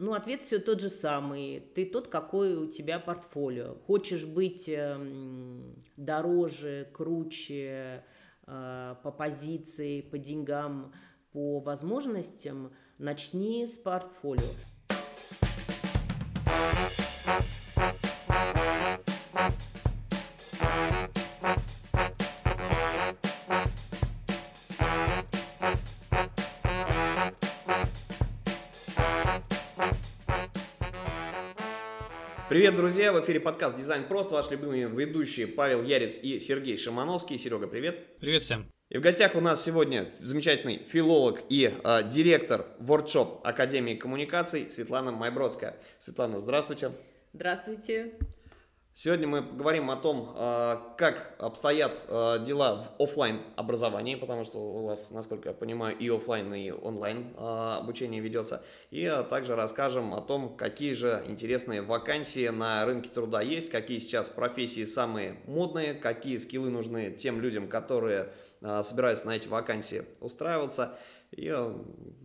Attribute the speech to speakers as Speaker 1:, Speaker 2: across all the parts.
Speaker 1: Ну, ответ все тот же самый. Ты тот, какой у тебя портфолио. Хочешь быть эм, дороже, круче э, по позиции, по деньгам, по возможностям, начни с портфолио.
Speaker 2: Друзья! В эфире подкаст «Дизайн просто». Ваш любимый ведущие Павел Ярец и Сергей Шимановский. Серега, привет!
Speaker 3: Привет всем!
Speaker 2: И в гостях у нас сегодня замечательный филолог и э, директор Вордшоп Академии коммуникаций Светлана Майбродская. Светлана, здравствуйте!
Speaker 1: Здравствуйте!
Speaker 2: Сегодня мы поговорим о том, а, как обстоят а, дела в офлайн образовании, потому что у вас, насколько я понимаю, и офлайн, и онлайн а, обучение ведется. И также расскажем о том, какие же интересные вакансии на рынке труда есть, какие сейчас профессии самые модные, какие скиллы нужны тем людям, которые собираются на эти вакансии устраиваться. И,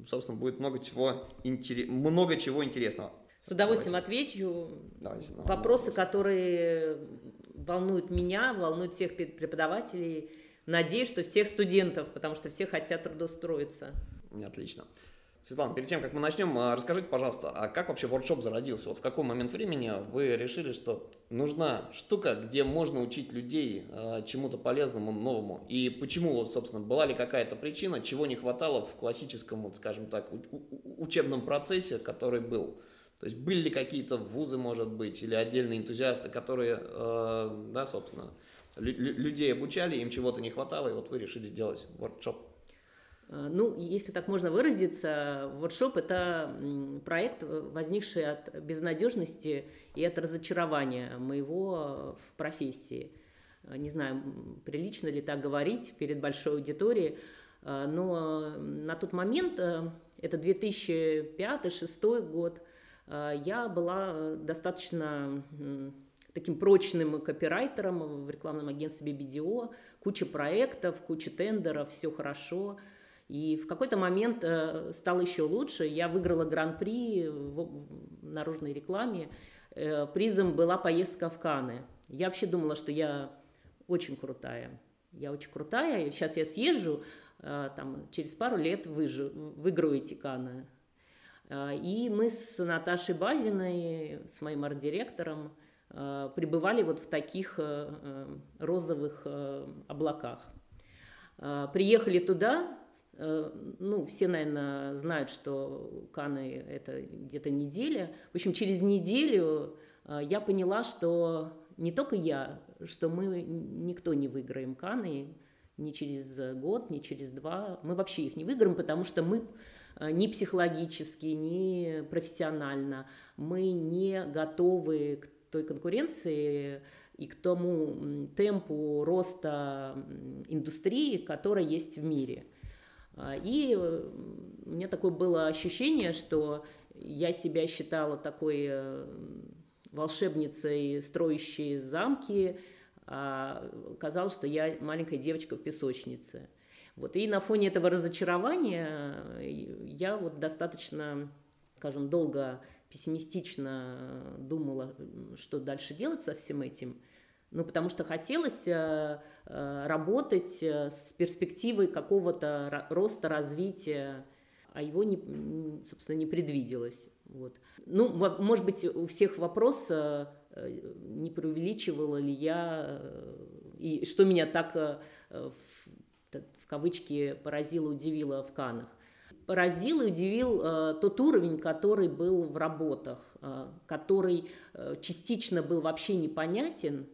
Speaker 2: собственно, будет много чего, много чего интересного.
Speaker 1: С удовольствием Давайте. отвечу. Давайте, на Вопросы, вопрос. которые волнуют меня, волнуют всех преподавателей. Надеюсь, что всех студентов, потому что все хотят трудоустроиться.
Speaker 2: Отлично. Светлана, перед тем, как мы начнем, а, расскажите, пожалуйста, а как вообще воркшоп зародился? Вот в какой момент времени вы решили, что нужна штука, где можно учить людей а, чему-то полезному, новому? И почему, вот, собственно, была ли какая-то причина, чего не хватало в классическом, вот, скажем так, учебном процессе, который был? То есть были ли какие-то вузы, может быть, или отдельные энтузиасты, которые, э, да, собственно, людей обучали, им чего-то не хватало, и вот вы решили сделать воркшоп?
Speaker 1: Э, ну, если так можно выразиться, воркшоп – это проект, возникший от безнадежности и от разочарования моего в профессии. Э, не знаю, прилично ли так говорить перед большой аудиторией, э, но на тот момент, это 2005-2006 год, Э, я была э, достаточно таким прочным копирайтером в рекламном агентстве BBDO, куча проектов, куча тендеров, все хорошо. И в какой-то момент э, стало еще лучше. Я выиграла гран-при в наружной рекламе. Призом была поездка в Каны. Я вообще думала, что я очень крутая. Я очень крутая. Сейчас я съезжу, там, через пару лет выжу, выиграю эти Каны. А, и мы с Наташей Базиной, с моим арт-директором, а, пребывали вот в таких э, э, розовых э, облаках. А, приехали туда, ну, все, наверное, знают, что Каны – это где-то неделя. В общем, через неделю я поняла, что не только я, что мы никто не выиграем Каны ни через год, ни через два. Мы вообще их не выиграем, потому что мы ни психологически, ни профессионально. Мы не готовы к той конкуренции и к тому темпу роста индустрии, которая есть в мире. А, и э, у меня такое было ощущение, что я себя считала такой э, волшебницей, строящей замки, а казалось, что я маленькая девочка в песочнице. Вот. И на фоне этого разочарования э, я вот достаточно, скажем, долго пессимистично думала, что дальше делать со всем этим. Ну, потому что хотелось э, э, работать с перспективой какого-то роста, развития, а его, не, собственно, не предвиделось. Вот. Ну, может быть, у всех вопрос, не преувеличивала ли я, и что меня так кавычки поразило, удивило в Канах. Поразил и удивил э, тот уровень, который был в работах, э, который э, частично был вообще непонятен,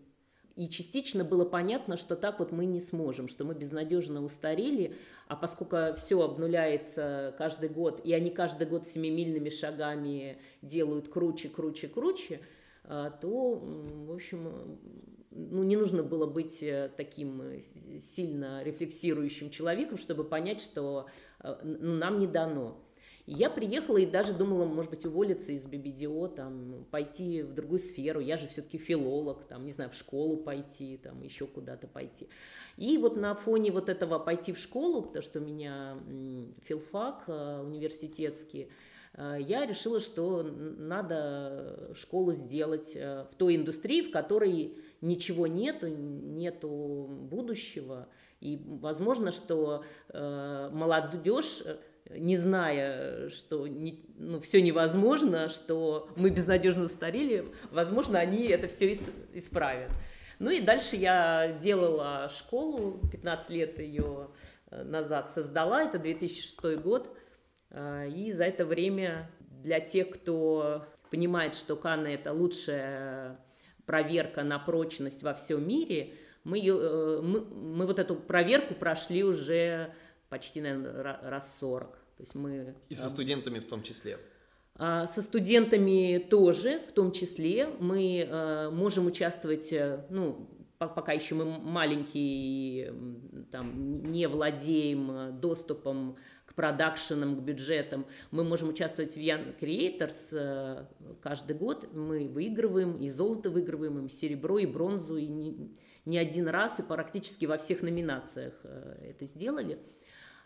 Speaker 1: и частично было понятно, что так вот мы не сможем, что мы безнадежно устарели, а поскольку все обнуляется каждый год, и они каждый год семимильными шагами делают круче, круче, круче, э, то, в общем, ну, не нужно было быть э, таким э, сильно рефлексирующим человеком, чтобы понять, что э, ну, нам не дано. И я приехала и даже думала, может быть, уволиться из BBDO, там, пойти в другую сферу. Я же все-таки филолог, там, не знаю, в школу пойти, там, еще куда-то пойти. И вот на фоне вот этого пойти в школу, потому что у меня филфак университетский, я решила, что надо школу сделать в той индустрии, в которой ничего нету, нету будущего. И возможно, что молодежь не зная, что не, ну, все невозможно, что мы безнадежно устарели, возможно, они это все исправят. Ну и дальше я делала школу, 15 лет ее э, назад создала, это 2006 год, э, и за это время для тех, кто понимает, что Канны это лучшая проверка на прочность во всем мире, мы, ее, э, мы, мы вот эту проверку прошли уже почти, наверное, раз 40. То есть мы...
Speaker 2: И со студентами в том числе.
Speaker 1: А, со студентами тоже, в том числе, мы э, можем участвовать, э, ну, пока еще мы маленькие, там, не владеем э, доступом к продакшенам, к бюджетам, мы можем участвовать в Young Creators каждый год, мы выигрываем, и золото выигрываем, и серебро, и бронзу, и не, не один раз, и практически во всех номинациях это сделали.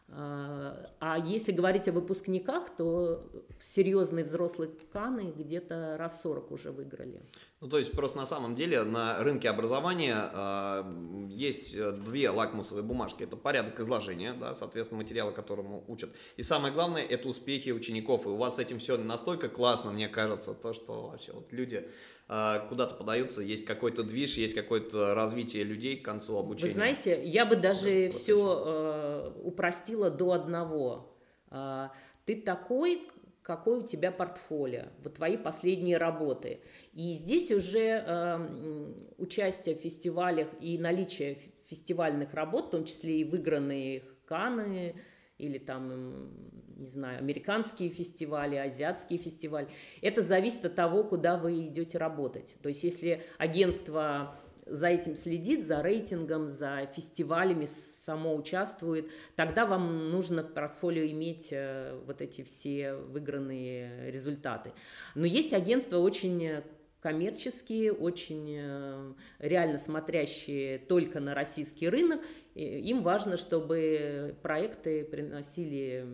Speaker 1: А, если говорить о выпускниках, то серьезные взрослые каны где-то раз 40 уже выиграли.
Speaker 2: Ну, то есть просто на самом деле на рынке образования э, есть две лакмусовые бумажки. Это порядок изложения, да, соответственно, материала, которому учат. И самое главное, это успехи учеников. И у вас с этим все настолько классно, мне кажется, то, что вообще вот люди куда-то подаются, есть какой-то движ, есть какое-то развитие людей к концу обучения.
Speaker 1: Вы знаете, я бы даже все э, упростила до одного. Э, ты такой, какой у тебя портфолио, вот твои последние работы. И здесь уже э, участие в фестивалях и наличие фестивальных работ, в том числе и выигранные Каны, или там, не знаю, американские фестивали, азиатские фестивали. Это зависит от того, куда вы идете работать. То есть если агентство за этим следит, за рейтингом, за фестивалями само участвует, тогда вам нужно в портфолио иметь э, вот эти все выигранные результаты. Но есть агентства очень коммерческие, очень э, реально смотрящие только на российский рынок. Им важно, чтобы проекты приносили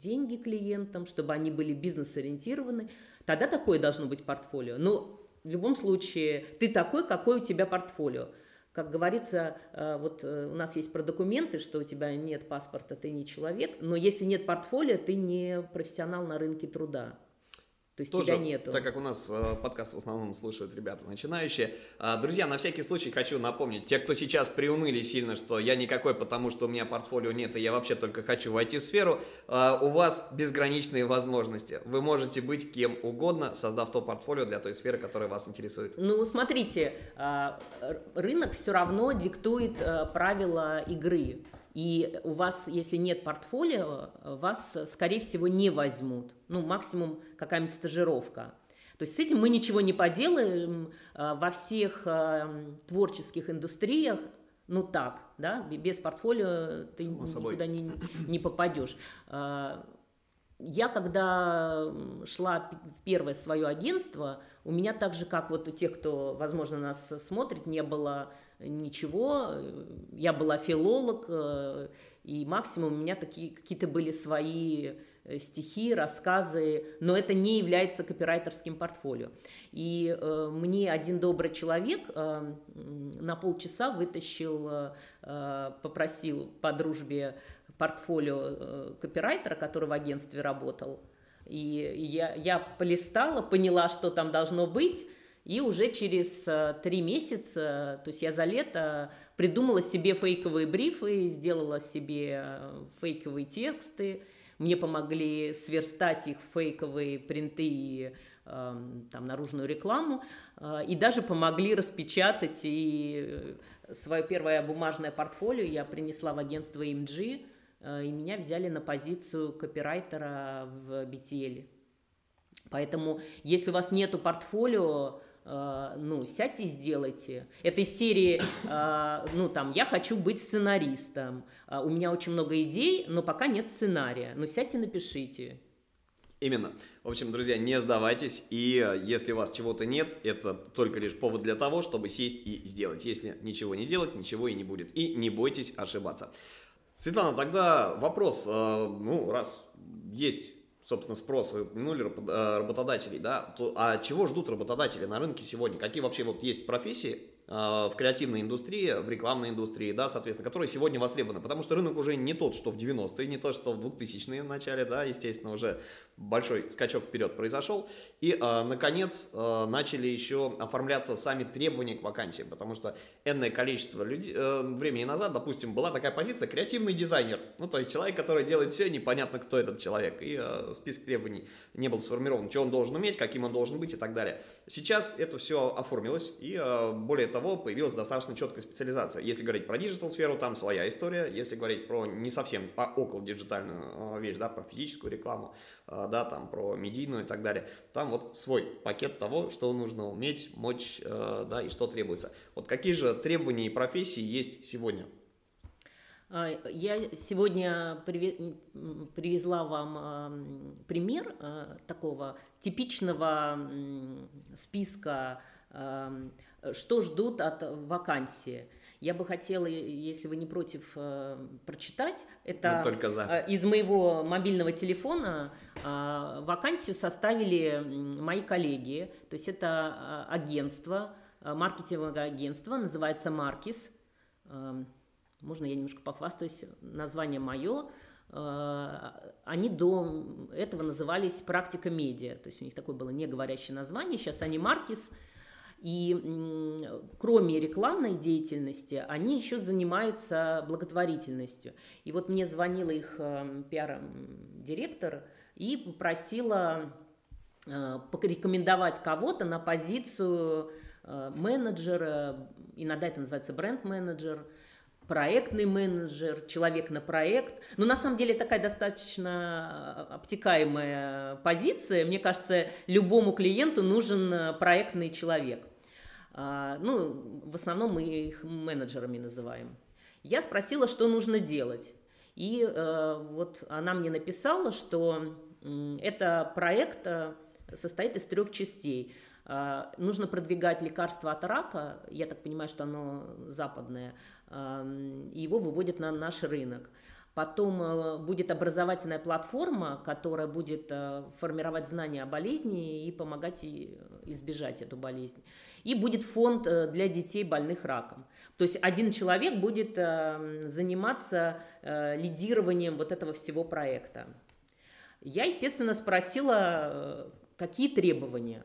Speaker 1: деньги клиентам, чтобы они были бизнес-ориентированы. Тогда такое должно быть портфолио. Но в любом случае ты такой, какой у тебя портфолио. Как говорится, э, вот э, у нас есть про документы, что у тебя нет паспорта, ты не человек, но если нет портфолио, ты не профессионал на рынке труда. То есть
Speaker 2: Тоже,
Speaker 1: тебя нету.
Speaker 2: Так как у нас э, подкаст в основном слушают ребята начинающие. Э, друзья, на всякий случай хочу напомнить, те, кто сейчас приуныли сильно, что я никакой, потому что у меня портфолио нет, и я вообще только хочу войти в сферу, э, у вас безграничные возможности. Вы можете быть кем угодно, создав то портфолио для той сферы, которая вас интересует.
Speaker 1: Ну, смотрите, э, рынок все равно диктует э, правила игры. И у вас, если нет портфолио, вас, скорее всего, не возьмут. Ну, максимум какая-нибудь стажировка. То есть с этим мы ничего не поделаем а, во всех а, творческих индустриях, ну так, да, без портфолио ты Само никуда не, не попадешь. А, я когда шла в первое свое агентство, у меня так же, как вот у тех, кто, возможно, нас смотрит, не было ничего. Я была филолог, э, и максимум у меня такие какие-то были свои э, стихи, рассказы, но это не является копирайтерским портфолио. И э, мне один добрый человек э, на полчаса вытащил, э, попросил по дружбе портфолио э, копирайтера, который в агентстве работал. И я, я полистала, поняла, что там должно быть, и уже через э, три месяца, то есть я за лето придумала себе фейковые брифы, сделала себе э, фейковые тексты, мне помогли сверстать их фейковые принты и эм, там, наружную рекламу, э, и даже помогли распечатать и свое первое бумажное портфолио я принесла в агентство MG, и меня взяли на позицию копирайтера в BTL. Поэтому, если у вас нету портфолио, Э, ну, сядьте и сделайте. Этой серии, э, ну, там, я хочу быть сценаристом, э, у меня очень много идей, но пока нет сценария, но сядьте, напишите.
Speaker 2: Именно. В общем, друзья, не сдавайтесь, и если у вас чего-то нет, это только лишь повод для того, чтобы сесть и сделать. Если ничего не делать, ничего и не будет. И не бойтесь ошибаться. Светлана, тогда вопрос, ну, раз есть собственно, спрос, вы упомянули э, работодателей, да, то, а чего ждут работодатели на рынке сегодня? Какие вообще вот есть профессии, в креативной индустрии, в рекламной индустрии, да, соответственно, которые сегодня востребованы, потому что рынок уже не тот, что в 90-е, не тот, что в 2000-е в начале, да, естественно, уже большой скачок вперед произошел, и, э, наконец, э, начали еще оформляться сами требования к вакансиям, потому что энное количество людей, э, времени назад, допустим, была такая позиция креативный дизайнер, ну, то есть человек, который делает все, непонятно, кто этот человек, и э, список требований не был сформирован, что он должен уметь, каким он должен быть и так далее. Сейчас это все оформилось, и э, более того, того, появилась достаточно четкая специализация. Если говорить про digital сферу, там своя история. Если говорить про не совсем а около диджитальную а, вещь, да, про физическую рекламу, а, да, там про медийную и так далее, там вот свой пакет того, что нужно уметь, мочь, э, да, и что требуется. Вот какие же требования и профессии есть сегодня?
Speaker 1: Я сегодня привезла вам пример такого типичного списка что ждут от вакансии. Я бы хотела, если вы не против, э, прочитать. Это
Speaker 2: только за.
Speaker 1: Э, из моего мобильного телефона э, вакансию составили мои коллеги. То есть это агентство, маркетинговое агентство, называется Маркис. Можно я немножко похвастаюсь, название мое. Они до этого назывались «Практика медиа», то есть у них такое было неговорящее название, сейчас они «Маркис», и кроме рекламной деятельности, они еще занимаются благотворительностью. И вот мне звонила их эм, пиар-директор и попросила э, порекомендовать кого-то на позицию э, менеджера, иногда это называется бренд-менеджер, проектный менеджер, человек на проект. Но на самом деле такая достаточно э, обтекаемая позиция. Мне кажется, любому клиенту нужен э, проектный человек. А, ну, в основном мы их менеджерами называем. Я спросила, что нужно делать. И вот она мне написала, что это проект состоит из трех частей. А, нужно продвигать лекарство от рака, я так понимаю, что оно западное, и его выводят на наш рынок. Потом э, будет образовательная платформа, которая будет э, формировать знания о болезни и помогать избежать эту болезнь. И будет фонд э, для детей, больных раком. То есть один человек будет заниматься лидированием вот этого всего проекта. Я, естественно, спросила, какие требования.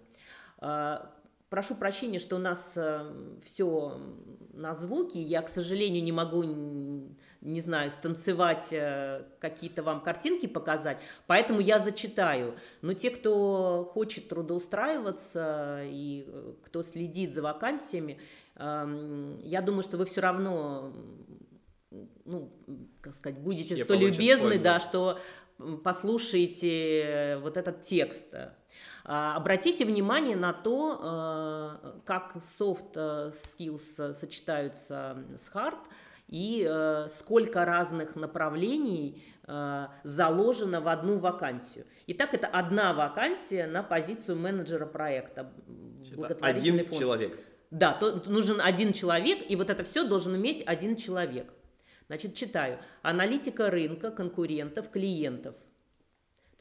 Speaker 1: Прошу прощения, что у нас э, все на звуки. Я, к сожалению, не могу, не знаю, станцевать, э, какие-то вам картинки показать, поэтому я зачитаю. Но те, кто хочет трудоустраиваться и э, кто следит за вакансиями, эм, я думаю, что вы все равно, ну, как сказать, будете Все столь любезны, да, что послушаете вот этот текст. А, обратите внимание на то, а, как soft э, skills сочетаются с hard и э, сколько разных направлений э, заложено в одну вакансию. Итак, это одна вакансия на позицию менеджера проекта.
Speaker 2: Один фонд. человек.
Speaker 1: Да, то, нужен один человек, и вот это все должен иметь один человек. Значит, читаю. Аналитика рынка, конкурентов, клиентов –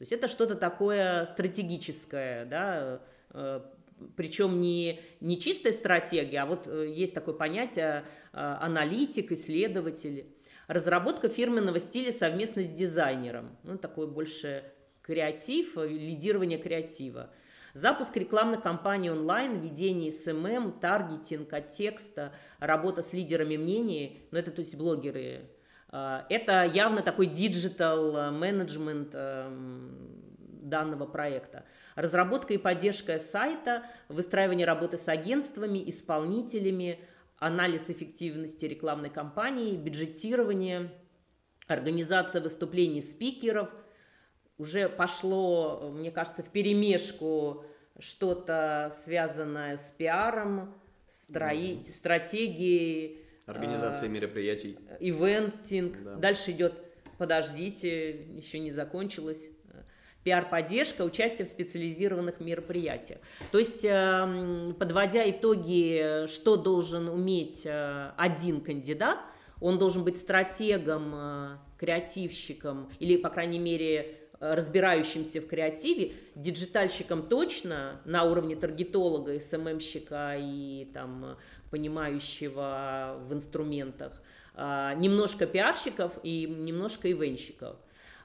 Speaker 1: то есть это что-то такое стратегическое, да, э, причем не, не чистая стратегия, а вот э, есть такое понятие э, аналитик, исследователь. Разработка фирменного стиля совместно с дизайнером. Ну, такой больше креатив, лидирование креатива. Запуск рекламных кампаний онлайн, ведение SMM, таргетинг контекста, работа с лидерами мнений, ну это то есть блогеры, это явно такой digital э, менеджмент эм, данного проекта. Разработка и поддержка сайта, выстраивание работы с агентствами, исполнителями, анализ эффективности рекламной кампании, бюджетирование, организация выступлений спикеров. Уже пошло, мне кажется, в перемешку что-то связанное с пиаром, строи- стратегией,
Speaker 2: Организация а, мероприятий.
Speaker 1: Ивентинг. Да. Дальше идет, подождите, еще не закончилось. Пиар-поддержка, участие в специализированных мероприятиях. То есть, эм, подводя итоги, что должен уметь э, один кандидат, он должен быть стратегом, э, креативщиком или, по крайней мере, разбирающимся в креативе, диджитальщиком точно на уровне таргетолога, SMM щика и там понимающего в инструментах, а, немножко пиарщиком и немножко ивентщиком.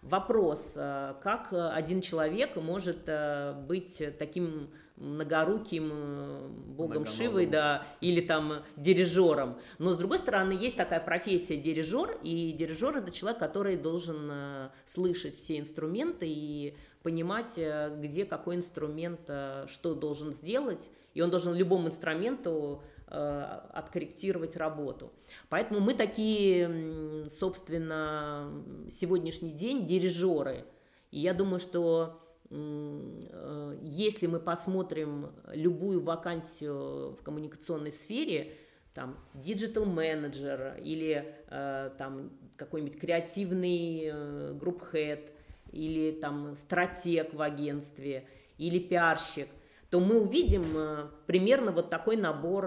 Speaker 1: Вопрос, а, как один человек может а, быть таким многоруким э, богом Шивой, да, или там дирижером. Но с другой стороны, есть такая профессия дирижер, и дирижер это человек, который должен э, слышать все инструменты и понимать, э, где какой инструмент что должен сделать, и он должен любому инструменту откорректировать работу. Поэтому мы такие, собственно, сегодняшний день дирижеры. И я думаю, что Э, если мы посмотрим любую вакансию в коммуникационной сфере, там digital менеджер или э, там какой-нибудь креативный групп хед или там стратег в агентстве или пиарщик, то мы увидим э, примерно вот такой набор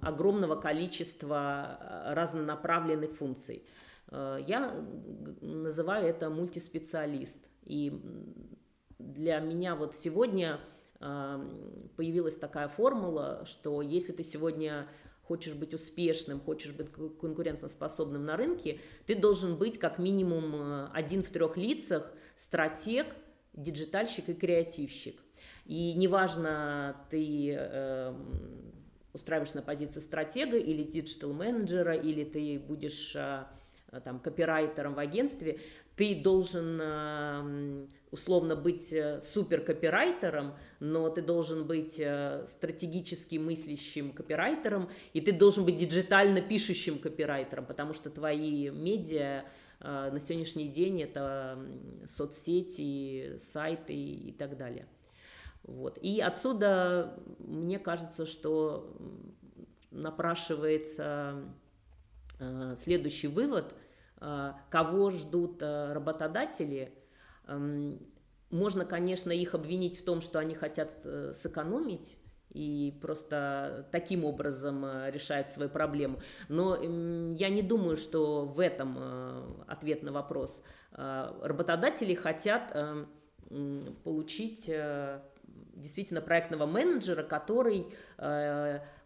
Speaker 1: огромного количества разнонаправленных функций. Я называю это мультиспециалист. И для меня вот сегодня появилась такая формула, что если ты сегодня хочешь быть успешным, хочешь быть конкурентоспособным на рынке, ты должен быть как минимум э, один в трех лицах, стратег, диджитальщик и креативщик. И неважно, ты э, устраиваешь на позицию стратега или digital -менеджера, или ты будешь э, там, копирайтером в агентстве, ты должен э, условно быть э, супер копирайтером, но ты должен быть э, стратегически мыслящим копирайтером, и ты должен быть диджитально пишущим копирайтером, потому что твои медиа э, на сегодняшний день это соцсети, сайты и так далее. Вот. И отсюда мне кажется, что напрашивается следующий вывод, кого ждут работодатели – Эм, можно, конечно, их обвинить в том, что они хотят э, сэкономить и просто таким образом э, решают свою проблему. Но эм, я не думаю, что в этом э, ответ на вопрос. Работодатели хотят получить действительно проектного менеджера, который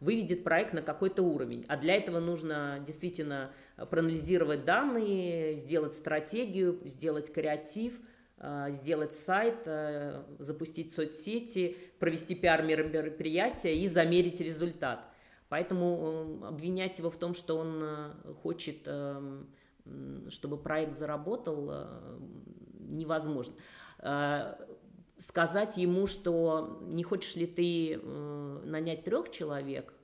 Speaker 1: выведет проект на какой-то уровень. А для этого нужно действительно проанализировать данные, сделать стратегию, сделать креатив – Э, сделать сайт, э, запустить соцсети, провести пиар-мероприятие и замерить результат. Поэтому э, обвинять его в том, что он хочет, чтобы проект заработал, невозможно. Сказать ему, что не хочешь ли ты нанять трех человек,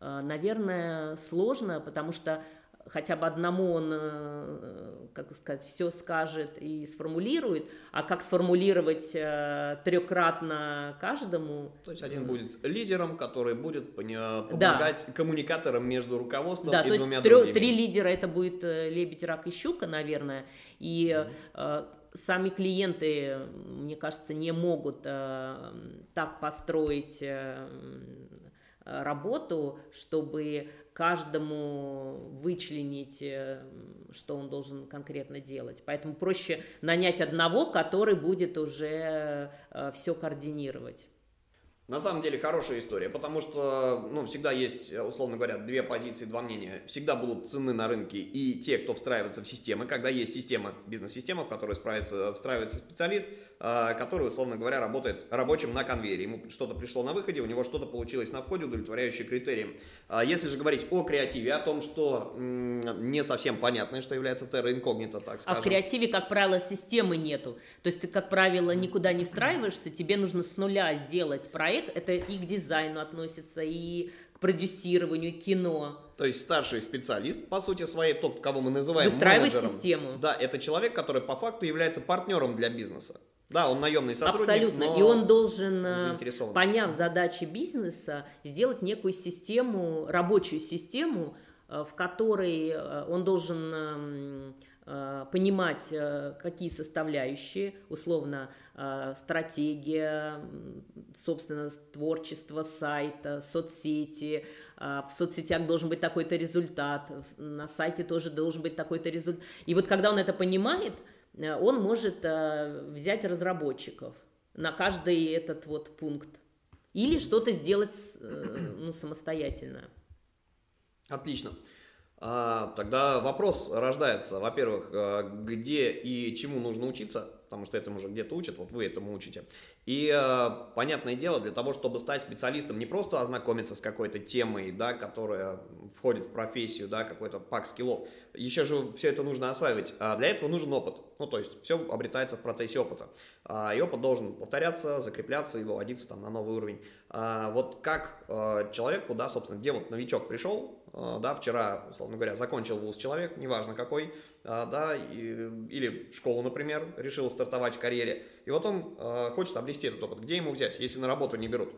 Speaker 1: наверное, сложно, потому что хотя бы одному он, э, как сказать, все скажет и сформулирует, а как сформулировать э, трехкратно каждому.
Speaker 2: То есть один будет лидером, который будет помогать да. коммуникаторам между руководством да, и то двумя
Speaker 1: есть другими. Три лидера это будет э, лебедь, рак и щука, наверное, и mm-hmm. Сами клиенты, мне кажется, не могут так построить работу, чтобы каждому вычленить, э, что он должен конкретно делать. Поэтому проще нанять одного, который будет уже э, все координировать.
Speaker 2: На самом деле хорошая история, потому что, ну, всегда есть, условно говоря, две позиции, два мнения. Всегда будут цены на рынке и те, кто встраивается в системы. Когда есть система, бизнес-система, в которую встраивается специалист, который, условно говоря, работает рабочим на конвейере. Ему что-то пришло на выходе, у него что-то получилось на входе, удовлетворяющее критериям. А, если же говорить о креативе, о том, что не совсем понятно, что является терра инкогнито, так скажем.
Speaker 1: А в креативе, как правило, системы нету. То есть ты, как правило, никуда не встраиваешься, тебе нужно с нуля сделать проект. Это и к дизайну относится, и к продюсированию, кино.
Speaker 2: То есть старший специалист, по сути своей, тот, кого мы называем
Speaker 1: Выстраивать
Speaker 2: менеджером.
Speaker 1: систему.
Speaker 2: Да, это человек, который по факту является партнером для бизнеса. Да, он наемный сотрудник.
Speaker 1: Абсолютно. И он должен, э, поняв задачи бизнеса, сделать некую систему, рабочую систему, э, в которой э, он должен понимать, какие составляющие, условно, стратегия, собственно, творчество сайта, соцсети. В соцсетях должен быть такой-то результат, на сайте тоже должен быть такой-то результат. И вот когда он это понимает, он может взять разработчиков на каждый этот вот пункт или что-то сделать ну, самостоятельно.
Speaker 2: Отлично. А, тогда вопрос рождается, во-первых, где и чему нужно учиться, потому что этому уже где-то учат, вот вы этому учите. И, э, понятное дело, для того, чтобы стать специалистом, не просто ознакомиться с какой-то темой, да, которая входит в профессию, да, какой-то пак скиллов, еще же все это нужно осваивать. А для этого нужен опыт. Ну, то есть, все обретается в процессе опыта. А, и опыт должен повторяться, закрепляться и выводиться там на новый уровень. А, вот как э, человеку, да, собственно, где вот новичок пришел, да, вчера, условно говоря, закончил вуз человек, неважно какой, а, да, и, или школу, например, решил стартовать в карьере, и вот он а, хочет обрести этот опыт. Где ему взять, если на работу не берут?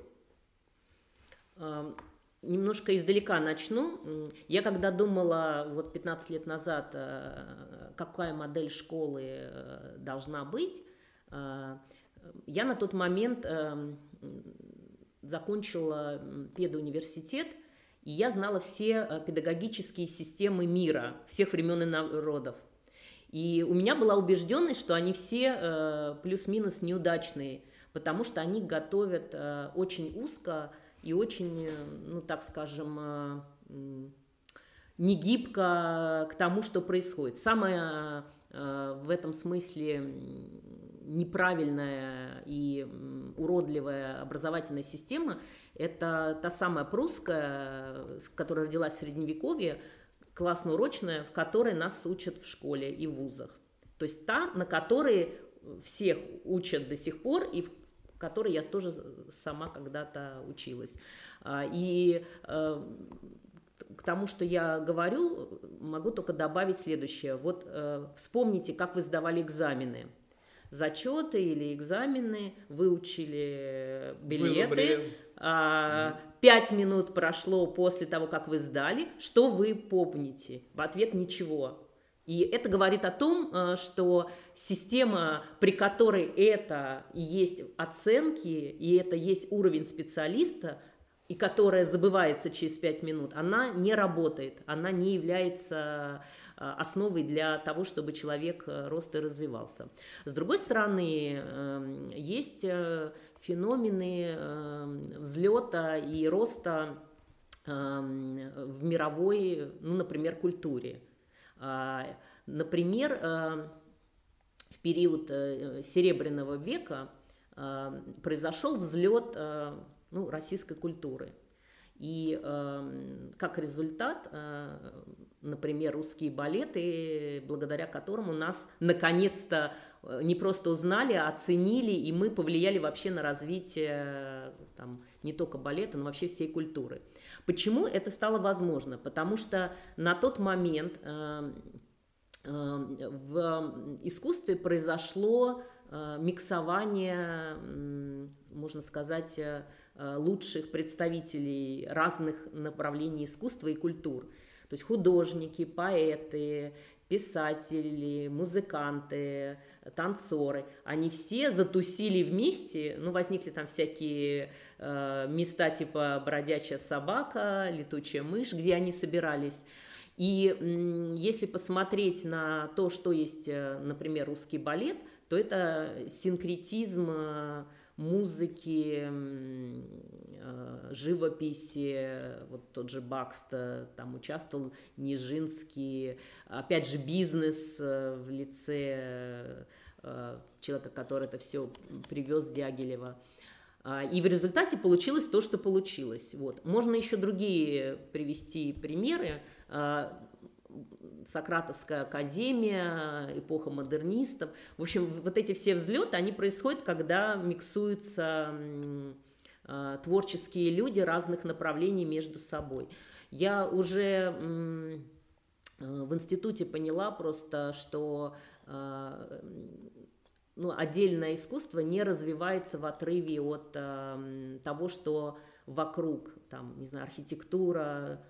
Speaker 1: Немножко издалека начну. Я когда думала вот 15 лет назад, какая модель школы должна быть, я на тот момент закончила педуниверситет, и я знала все э, педагогические системы мира, всех времен и народов. И у меня была убежденность, что они все э, плюс-минус неудачные, потому что они готовят э, очень узко и очень, ну так скажем, не гибко к тому, что происходит. Самое в этом смысле неправильная и уродливая образовательная система – это та самая прусская, которая родилась в Средневековье, классно-урочная, в которой нас учат в школе и в вузах. То есть та, на которой всех учат до сих пор и в которой я тоже сама когда-то училась. А, и э, к тому, что я говорю, могу только добавить следующее. Вот э, вспомните, как вы сдавали экзамены – зачеты или экзамены, выучили билеты. А, пять минут прошло после того, как вы сдали. Что вы помните? В ответ ничего. И это говорит о том, э, что система, при которой это и есть оценки, и это есть уровень специалиста, и которая забывается через пять минут, она не работает, она не является Э, основой для того, чтобы человек э, рос и развивался. С другой стороны, эм, есть э, феномены взлета и роста в мировой, ну, например, культуре. А, например, в период Серебряного века произошел взлет ну, российской культуры. И э, как результат, э, например, русские балеты, благодаря которым у нас наконец-то э, не просто узнали, а оценили, и мы повлияли вообще на развитие там, не только балета, но вообще всей культуры. Почему это стало возможно? Потому что на тот момент э, э, в искусстве произошло э, миксование, можно сказать, Э, лучших представителей разных направлений искусства и культур. То есть художники, поэты, писатели, музыканты, танцоры, они все затусили вместе, ну, возникли там всякие э, места типа «Бродячая собака», «Летучая мышь», где они собирались. И э, если посмотреть на то, что есть, э, например, русский балет, то это синкретизм э, музыки, э, живописи, вот тот же Бакст там участвовал, Нижинский, опять же бизнес э, в лице э, человека, который это все привез Дягилева. А, и в результате получилось то, что получилось. Вот. Можно еще другие привести примеры. Сократовская академия, эпоха модернистов. В общем, вот эти все взлеты, они происходят, когда миксуются э, творческие люди разных направлений между собой. Я уже э, в институте поняла просто, что э, ну, отдельное искусство не развивается в отрыве от э, того, что вокруг, там, не знаю, архитектура,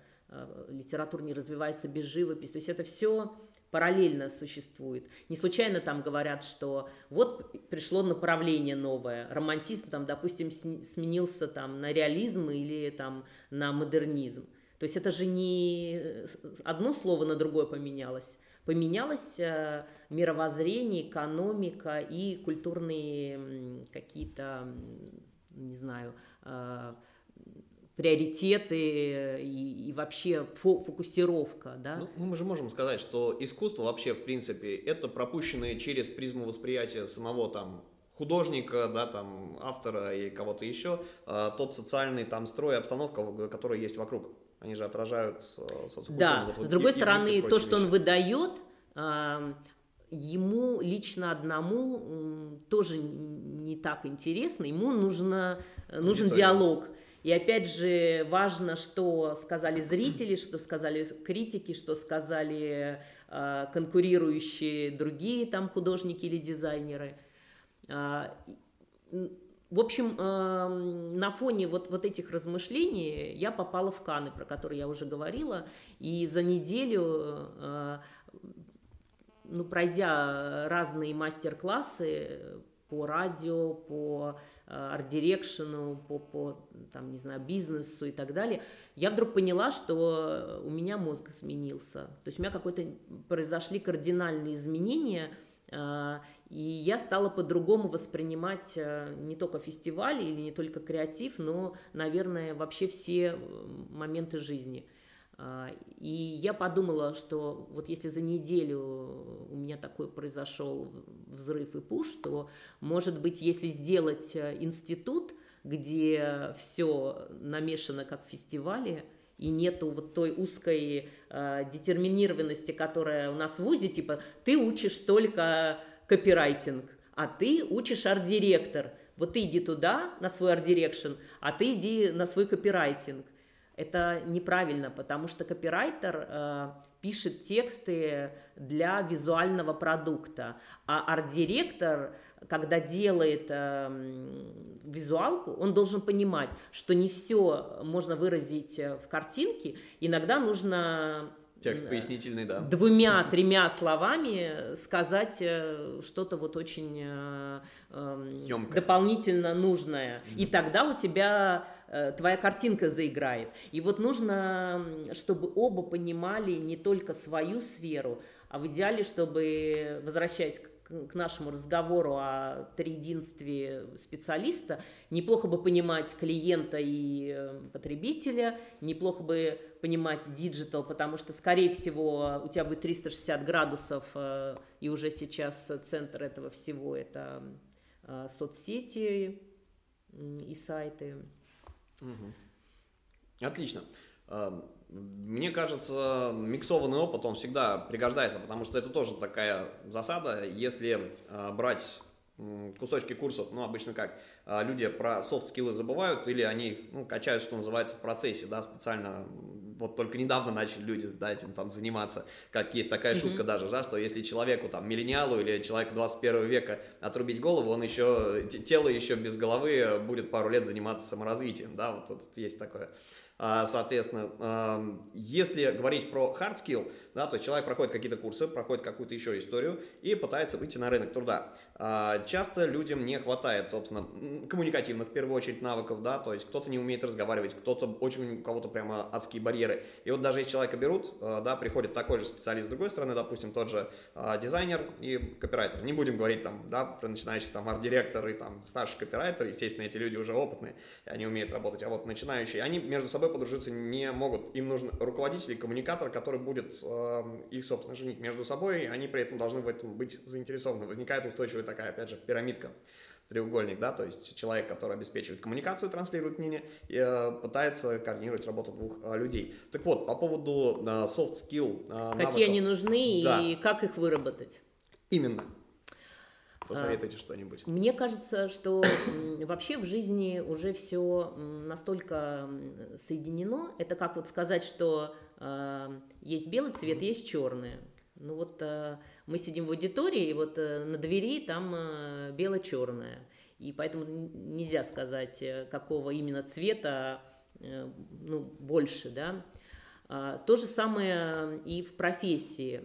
Speaker 1: литература не развивается без живописи. То есть это все параллельно существует. Не случайно там говорят, что вот пришло направление новое, романтизм там, допустим, сменился там на реализм или там на модернизм. То есть это же не одно слово на другое поменялось. Поменялось мировоззрение, экономика и культурные какие-то, не знаю, приоритеты и, и вообще фо фокусировка, да?
Speaker 2: Ну, ну, мы же можем сказать, что искусство вообще, в принципе, это пропущенное через призму восприятия самого там художника, да, там, автора и кого-то еще, а, тот социальный там строй, обстановка, которая есть вокруг. Они же отражают
Speaker 1: а, Да, вот, с другой стороны, то, что вещи. он выдает, а, ему лично одному тоже не так интересно, ему нужно, нужен диалог. И опять же важно, что сказали зрители, что сказали критики, что сказали э, конкурирующие другие там художники или дизайнеры. Э, в общем, э, на фоне вот, вот этих размышлений я попала в Каны, про которые я уже говорила, и за неделю, э, ну, пройдя разные мастер-классы по радио, по э, арт-дирекшену, по, по там, не знаю, бизнесу и так далее, я вдруг поняла, что у меня мозг сменился. То есть у меня какой-то произошли кардинальные изменения, э, и я стала по-другому воспринимать э, не только фестивали или не только креатив, но, наверное, вообще все моменты жизни. А, и я подумала, что вот если за неделю у меня такой произошел взрыв и пуш, то, может быть, если сделать э, институт, где все намешано как в фестивале, и нету вот той узкой э, детерминированности, которая у нас в ВУЗе, типа ты учишь только копирайтинг, а ты учишь арт-директор. Вот ты иди туда на свой art direction, а ты иди на свой копирайтинг это неправильно, потому что копирайтер э, пишет тексты для визуального продукта, а арт-директор, когда делает э, визуалку, он должен понимать, что не все можно выразить э, в картинке, иногда нужно
Speaker 2: Текст пояснительный, да.
Speaker 1: Двумя-тремя словами сказать э, что-то вот очень э, э, дополнительно нужное. И тогда у тебя Э, твоя картинка заиграет. И вот нужно, чтобы оба понимали не только свою сферу, а в идеале, чтобы, возвращаясь к, к нашему разговору о триединстве специалиста, неплохо бы понимать клиента и э, потребителя, неплохо бы понимать digital, потому что, скорее всего, у тебя будет 360 градусов, э, и уже сейчас центр этого всего – это соцсети и сайты.
Speaker 2: Угу. Отлично. А, мне кажется, миксованный опыт, он всегда пригождается, потому что это тоже такая засада, если а, брать кусочки курсов, ну, обычно как, а, люди про софт-скиллы забывают или они ну, качают, что называется, в процессе, да, специально, вот только недавно начали люди, да, этим там заниматься, как есть такая mm-hmm. шутка даже, да, что если человеку, там, миллениалу или человеку 21 века отрубить голову, он еще, тело еще без головы будет пару лет заниматься саморазвитием, да, вот, вот есть такое. А, соответственно, если говорить про hard skill, да, то есть человек проходит какие-то курсы, проходит какую-то еще историю и пытается выйти на рынок труда. А, часто людям не хватает, собственно, коммуникативных, в первую очередь, навыков, да, то есть кто-то не умеет разговаривать, кто-то очень, у кого-то прямо адские барьеры. И вот даже если человека берут, а, да, приходит такой же специалист с другой стороны, допустим, тот же дизайнер и копирайтер. Не будем говорить там, да, про начинающих там арт-директор и там старший копирайтер, естественно, эти люди уже опытные, они умеют работать, а вот начинающие, они между собой подружиться не могут. Им нужен руководитель и коммуникатор, который будет э, их, собственно, женить между собой, и они при этом должны в этом быть заинтересованы. Возникает устойчивая такая, опять же, пирамидка треугольник, да, то есть человек, который обеспечивает коммуникацию, транслирует мнение, и э, пытается координировать работу двух э, людей. Так вот, по поводу э, soft skill э,
Speaker 1: Какие навыков, они нужны да. и как их выработать?
Speaker 2: Именно. Посоветуйте а, что-нибудь.
Speaker 1: Мне кажется, что вообще в жизни уже все настолько соединено. Это как вот сказать, что э, есть белый цвет, есть черный. Ну вот э, мы сидим в аудитории, и вот э, на двери там бело-черное. И поэтому нельзя сказать, э, какого именно цвета э, ну, больше, да. А, то же самое и в профессии.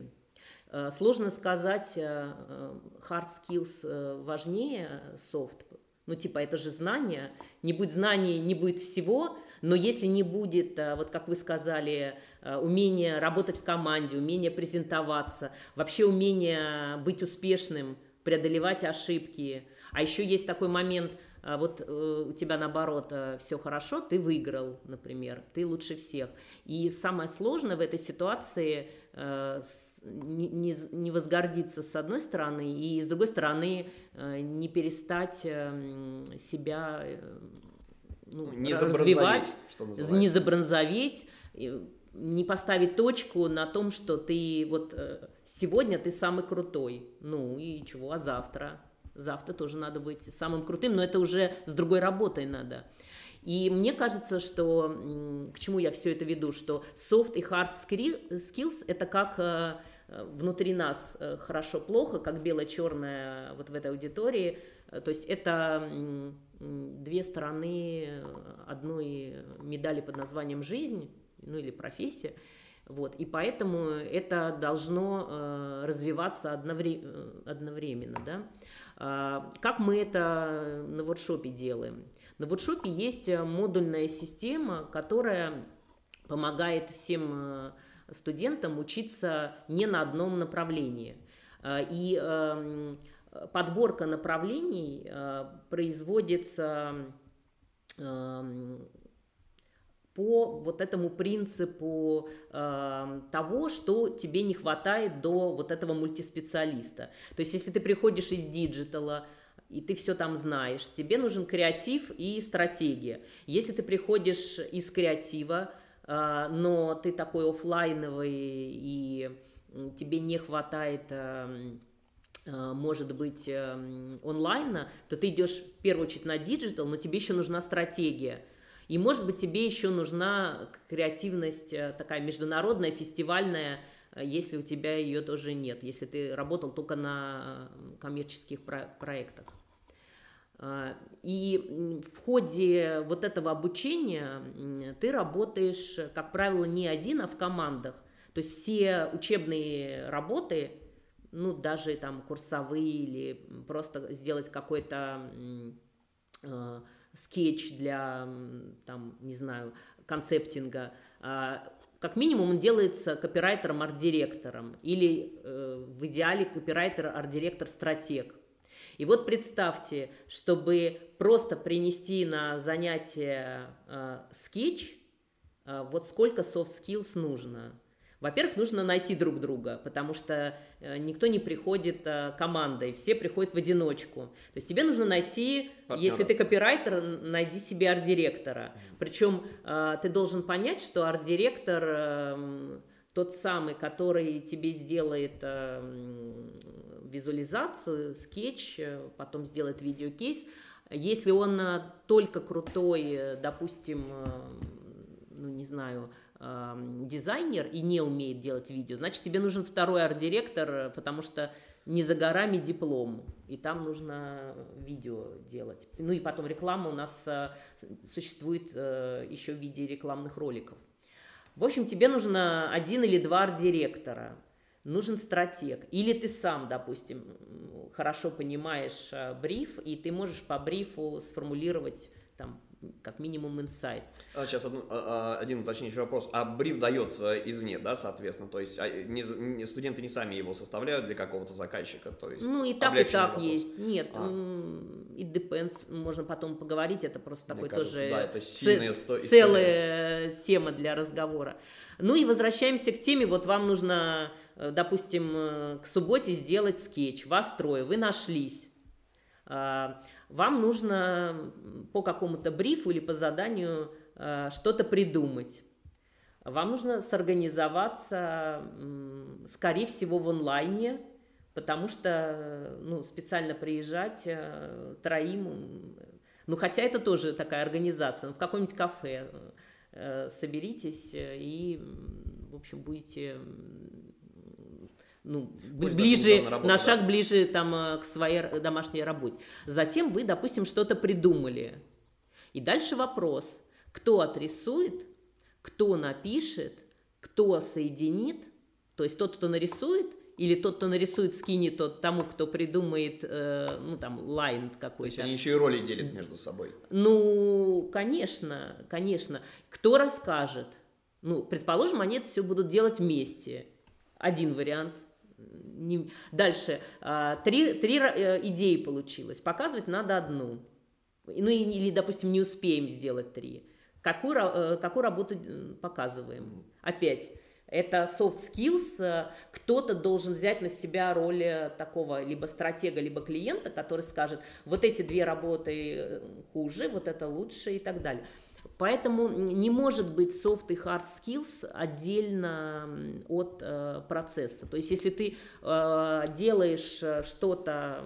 Speaker 1: Э, сложно сказать, э, э, hard skills важнее soft. Ну, типа, это же знание. Не будет знаний, не будет всего. Но если не будет, вот как вы сказали, умение работать в команде, умение презентоваться, вообще умение быть успешным, преодолевать ошибки, а еще есть такой момент – вот у тебя наоборот все хорошо, ты выиграл, например, ты лучше всех. И самое сложное в этой ситуации не, не, не возгордиться с одной стороны, и с другой стороны не перестать себя ну, не развивать, что не забронзоветь, не поставить точку на том, что ты вот сегодня ты самый крутой, ну и чего, а завтра? завтра тоже надо быть самым крутым, но это уже с другой работой надо. И мне кажется, что к чему я все это веду, что soft и hard skills это как э, внутри нас э, хорошо-плохо, как бело-черное вот в этой аудитории. То есть это две стороны одной медали под названием жизнь, ну или профессия. Вот, и поэтому это должно э, развиваться одновременно. Да? А, как мы это на Wordshop е делаем? На Wordshop е есть э, модульная система, которая помогает всем э, студентам учиться не на одном направлении. А, и эм, подборка направлений э, производится эм, по вот этому принципу э, того, что тебе не хватает до вот этого мультиспециалиста. То есть, если ты приходишь из диджитала, и ты все там знаешь, тебе нужен креатив и стратегия. Если ты приходишь из креатива, э, но ты такой офлайновый и тебе не хватает э, э может быть, э, онлайна, то ты идешь в первую очередь на диджитал, но тебе еще нужна стратегия – и, может быть, тебе еще нужна креативность э, такая международная, фестивальная, э, если у тебя ее тоже нет, если ты работал только на э, коммерческих про- проектах. И в ходе вот этого обучения ты работаешь, как правило, не один, а в командах. То есть все учебные работы, ну, даже там курсовые или просто сделать какой-то скетч для, там, не знаю, концептинга, а, как минимум он делается копирайтером, арт-директором или э, в идеале копирайтер, арт-директор, стратег. И вот представьте, чтобы просто принести на занятие э, скетч, э, вот сколько soft skills нужно – во-первых, нужно найти друг друга, потому что э, никто не приходит э, командой, все приходят в одиночку. То есть тебе нужно найти, Партнера. если ты копирайтер, найди себе арт-директора. Причем э, ты должен понять, что арт-директор эм, тот самый, который тебе сделает визуализацию, скетч, потом сделает видеокейс, если он только крутой, допустим, ну не знаю, дизайнер и не умеет делать видео, значит, тебе нужен второй арт-директор, потому что не за горами диплом, и там нужно видео делать. Ну и потом реклама у нас э, существует э, еще в виде рекламных роликов. В общем, тебе нужно один или два арт-директора, нужен стратег. Или ты сам, допустим, хорошо понимаешь э, бриф, и ты можешь по брифу сформулировать там как минимум инсайт.
Speaker 2: А, сейчас одну, а, а, один уточняющий вопрос. А бриф дается извне, да, соответственно? То есть а, не, не, студенты не сами его составляют для какого-то заказчика? То есть
Speaker 1: ну и так, и так вопрос. есть. Нет, а. it depends, можно потом поговорить, это просто Мне такой кажется, тоже
Speaker 2: да, это сильная
Speaker 1: ц- целая тема для разговора. Ну и возвращаемся к теме, вот вам нужно, э, допустим, э, к субботе сделать скетч, вас трое, вы нашлись вам нужно по какому-то брифу или по заданию э, что-то придумать. Вам нужно сорганизоваться, скорее всего, в онлайне, потому что ну, специально приезжать э, троим, ну хотя это тоже такая организация, в каком-нибудь кафе э, соберитесь и, в общем, будете ну, Пусть ближе, работу, на шаг да. ближе там, э, к своей домашней работе. Затем вы, допустим, что-то придумали. И дальше вопрос, кто отрисует, кто напишет, кто соединит, то есть тот, кто нарисует, или тот, кто нарисует, скинет тот тому, кто придумает, э, ну, там, лайн какой-то. То
Speaker 2: есть они еще и роли делят между собой?
Speaker 1: Ну, конечно, конечно. Кто расскажет? Ну, предположим, они это все будут делать вместе. Один вариант. Дальше. А, три, три э, идеи получилось. Показывать надо одну. Ну, или, допустим, не успеем сделать три. Какую, э, какую работу показываем? Опять это soft skills, э, кто-то должен взять на себя роль э, такого либо стратега, либо клиента, который скажет, вот эти две работы э, хуже, вот это лучше и так далее. Поэтому не может быть soft и hard skills отдельно от э, процесса. То есть если ты э, делаешь что-то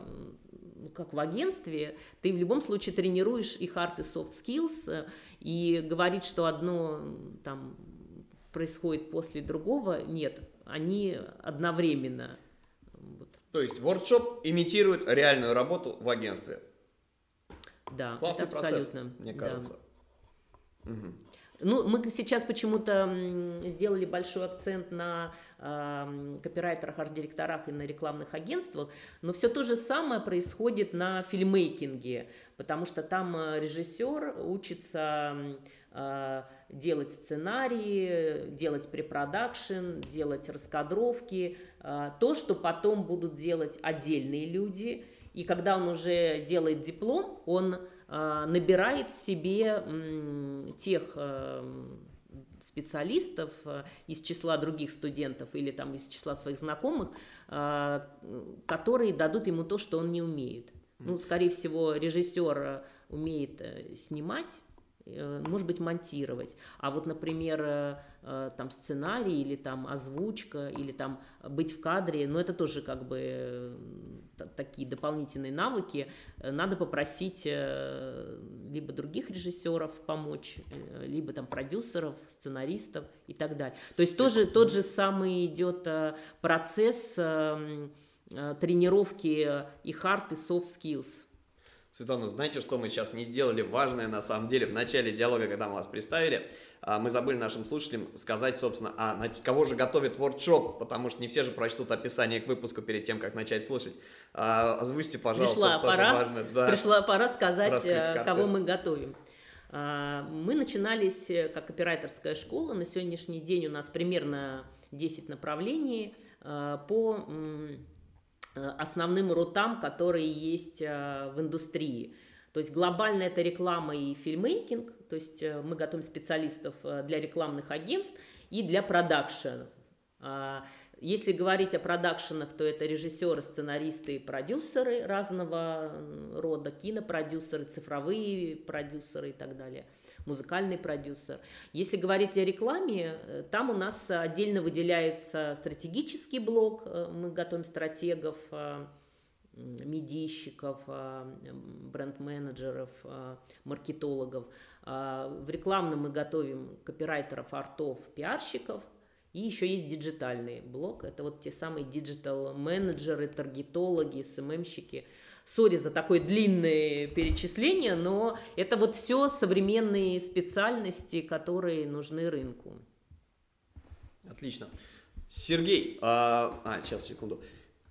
Speaker 1: как в агентстве, ты в любом случае тренируешь и hard, и soft skills, и говорить, что одно там происходит после другого, нет, они одновременно.
Speaker 2: Вот. То есть воркшоп имитирует реальную работу в агентстве.
Speaker 1: Да,
Speaker 2: Классный это процесс, абсолютно. мне кажется.
Speaker 1: Да. Ну, мы сейчас почему-то сделали большой акцент на э, копирайтерах, арт-директорах и на рекламных агентствах, но все то же самое происходит на фильмейкинге, потому что там э, режиссер учится э, делать сценарии, делать препродакшн, делать раскадровки, э, то, что потом будут делать отдельные люди. И когда он уже делает диплом, он набирает себе тех э, специалистов из числа других студентов или там из числа своих знакомых, которые дадут ему то, что он не умеет. Ну, скорее всего, режиссер умеет снимать, Э, может быть, монтировать. А вот, например, э, э, там сценарий или там озвучка или там быть в кадре, ну это тоже как бы такие дополнительные навыки. Надо попросить либо других режиссеров помочь, либо там продюсеров, сценаристов и так далее. То есть тоже тот же самый идет процесс тренировки и hard, и soft skills.
Speaker 2: Светлана, знаете, что мы сейчас не сделали важное на самом деле в начале диалога, когда мы вас представили? А, мы забыли нашим слушателям сказать, собственно, а кого же готовит воркшоп, потому что не все же прочтут описание к выпуску перед тем, как начать слушать. А, озвучьте, пожалуйста,
Speaker 1: Пришла
Speaker 2: тоже
Speaker 1: пора,
Speaker 2: важно.
Speaker 1: Да. Пришла пора сказать, э, кого мы готовим. А, мы начинались э, как копирайтерская школа. На сегодняшний день у нас примерно 10 направлений э, по основным рутам, которые есть э, в индустрии. То есть глобально это реклама и фильмейкинг, то есть э, мы готовим специалистов для рекламных агентств и для продакшенов. А, если говорить о продакшенах, то это режиссеры, сценаристы и продюсеры разного рода, кинопродюсеры, цифровые продюсеры и так далее – музыкальный продюсер. Если говорить о рекламе, э, там у нас отдельно выделяется стратегический блок, э, мы готовим стратегов, э, медийщиков, бренд-менеджеров, маркетологов. В рекламном мы готовим копирайтеров, артов, пиарщиков. И еще есть диджитальный блок. Это вот те самые диджитал-менеджеры, таргетологи, СММщики. Sorry за такое длинное перечисление, но это вот все современные специальности, которые нужны рынку.
Speaker 2: Отлично. Сергей, а, а сейчас, секунду.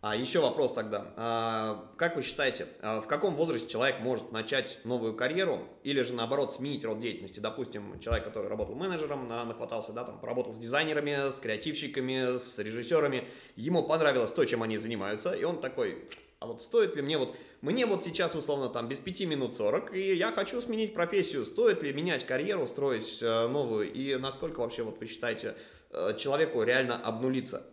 Speaker 2: А еще вопрос тогда. А, как вы считаете, а в каком возрасте человек может начать новую карьеру или же наоборот сменить род деятельности? Допустим, человек, который работал менеджером, нахватался, да, там, поработал с дизайнерами, с креативщиками, с режиссерами, ему понравилось то, чем они занимаются, и он такой, а вот стоит ли мне вот, мне вот сейчас условно там без 5 минут 40, и я хочу сменить профессию, стоит ли менять карьеру, строить э, новую, и насколько вообще вот вы считаете э, человеку реально обнулиться?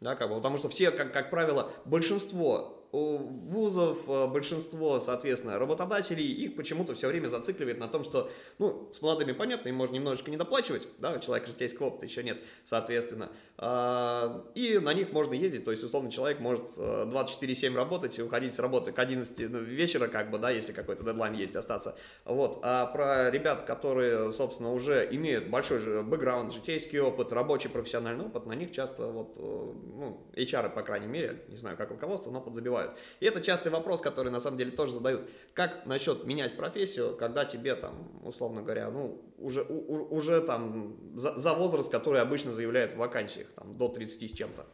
Speaker 2: Да, как бы, потому что все, как, как правило, большинство вузов, э, большинство, соответственно, работодателей, их почему-то все время зацикливает на том, что, ну, с молодыми понятно, им можно немножечко не доплачивать, да, у человека житейского опыта еще нет, соответственно, а, и на них можно ездить, то есть, условно, человек может 24-7 э, работать и уходить с работы к 11 ну, вечера, как бы, да, если какой-то дедлайн есть, остаться, вот, а про ребят, которые, собственно, уже имеют большой же бэкграунд, житейский опыт, рабочий профессиональный опыт, на них часто, вот, э, ну, HR, по крайней мере, не знаю, как руководство, но подзабивают бывают. И это частый вопрос, который на самом деле тоже задают. Как насчет менять профессию, когда тебе там, условно говоря, ну, уже, у, уже там за, за возраст, который обычно заявляют в вакансиях, там, до 30 с чем-то?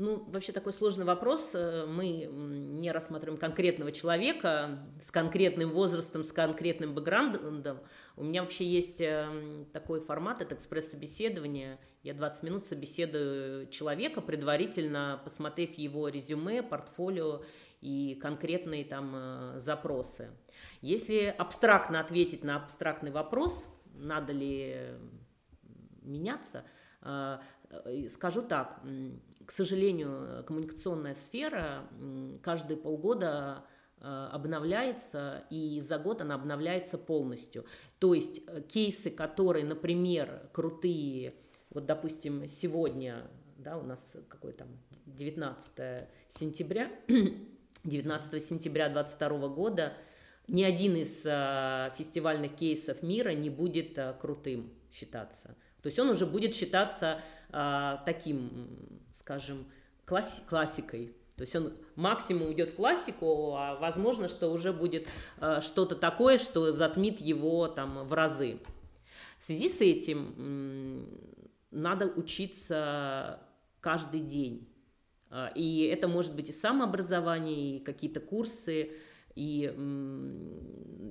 Speaker 1: Ну, вообще такой сложный вопрос. Э, мы не рассматриваем конкретного человека с конкретным возрастом, с конкретным бэкграундом. У меня вообще есть эм, такой формат, это экспресс-собеседование. Я 20 минут собеседую человека, предварительно посмотрев его резюме, портфолио и конкретные там э, запросы. Если абстрактно ответить на абстрактный вопрос, надо ли меняться, э, скажу так, к сожалению, коммуникационная сфера каждые полгода э, обновляется, и за год она обновляется полностью. То есть э, кейсы, которые, например, крутые, вот, допустим, сегодня, да, у нас какой там 19 сентября, 19 сентября 2022 года, ни один из э, фестивальных кейсов мира не будет крутым считаться. То есть он уже будет считаться таким скажем, класс, классикой. То есть он максимум уйдет в классику, а возможно, что уже будет э, что-то такое, что затмит его там в разы. В связи с этим надо учиться каждый день. Э, и это может быть и самообразование, и какие-то курсы. И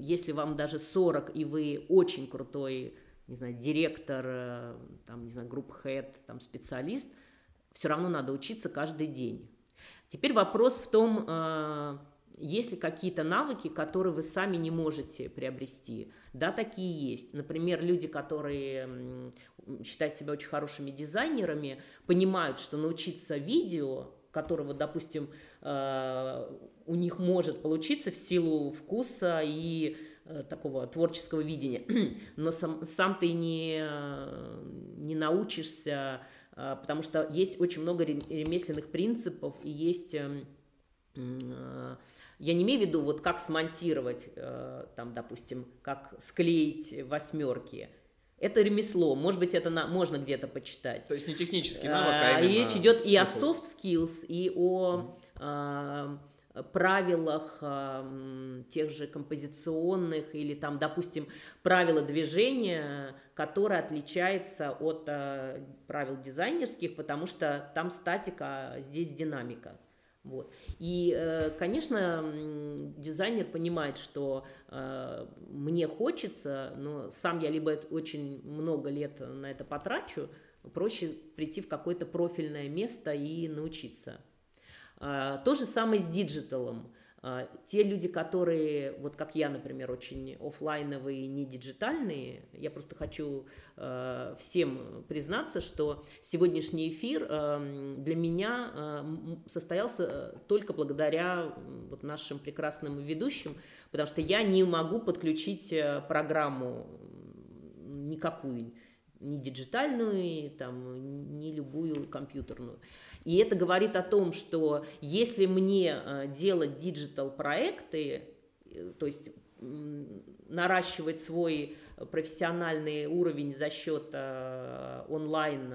Speaker 1: если вам даже 40, и вы очень крутой, не знаю, директор, э, там, не знаю, групп head, там, специалист – все равно надо учиться каждый день. Теперь вопрос в том, э, есть ли какие-то навыки, которые вы сами не можете приобрести. Да, такие есть. Например, люди, которые считают себя очень хорошими дизайнерами, понимают, что научиться видео, которого, допустим, э, у них может получиться в силу вкуса и э, такого творческого видения, но сам, сам ты не, не научишься потому что есть очень много ремесленных принципов и есть эм, а, я не имею в виду, вот как смонтировать, э, там, допустим, как склеить восьмерки. Это ремесло, может быть, это на, можно где-то почитать.
Speaker 2: То есть не технический навык, а, а
Speaker 1: Речь идет смысл. и о soft skills, и о mm правилах э, тех же композиционных или там, допустим, правила движения, которое отличается от э, правил дизайнерских, потому что там статика, а здесь динамика. Вот. И, э, конечно, дизайнер понимает, что э, мне хочется, но сам я либо очень много лет на это потрачу, проще прийти в какое-то профильное место и научиться. А, то же самое с диджиталом. А, те люди, которые, вот как я, например, очень офлайновые, не диджитальные, я просто хочу э, всем признаться, что сегодняшний эфир э, для меня э, состоялся только благодаря вот нашим прекрасным ведущим, потому что я не могу подключить программу никакую, ни диджитальную, там, ни любую компьютерную. И это говорит о том, что если мне э, делать диджитал проекты, э, то есть наращивать свой профессиональный уровень за счет э, онлайн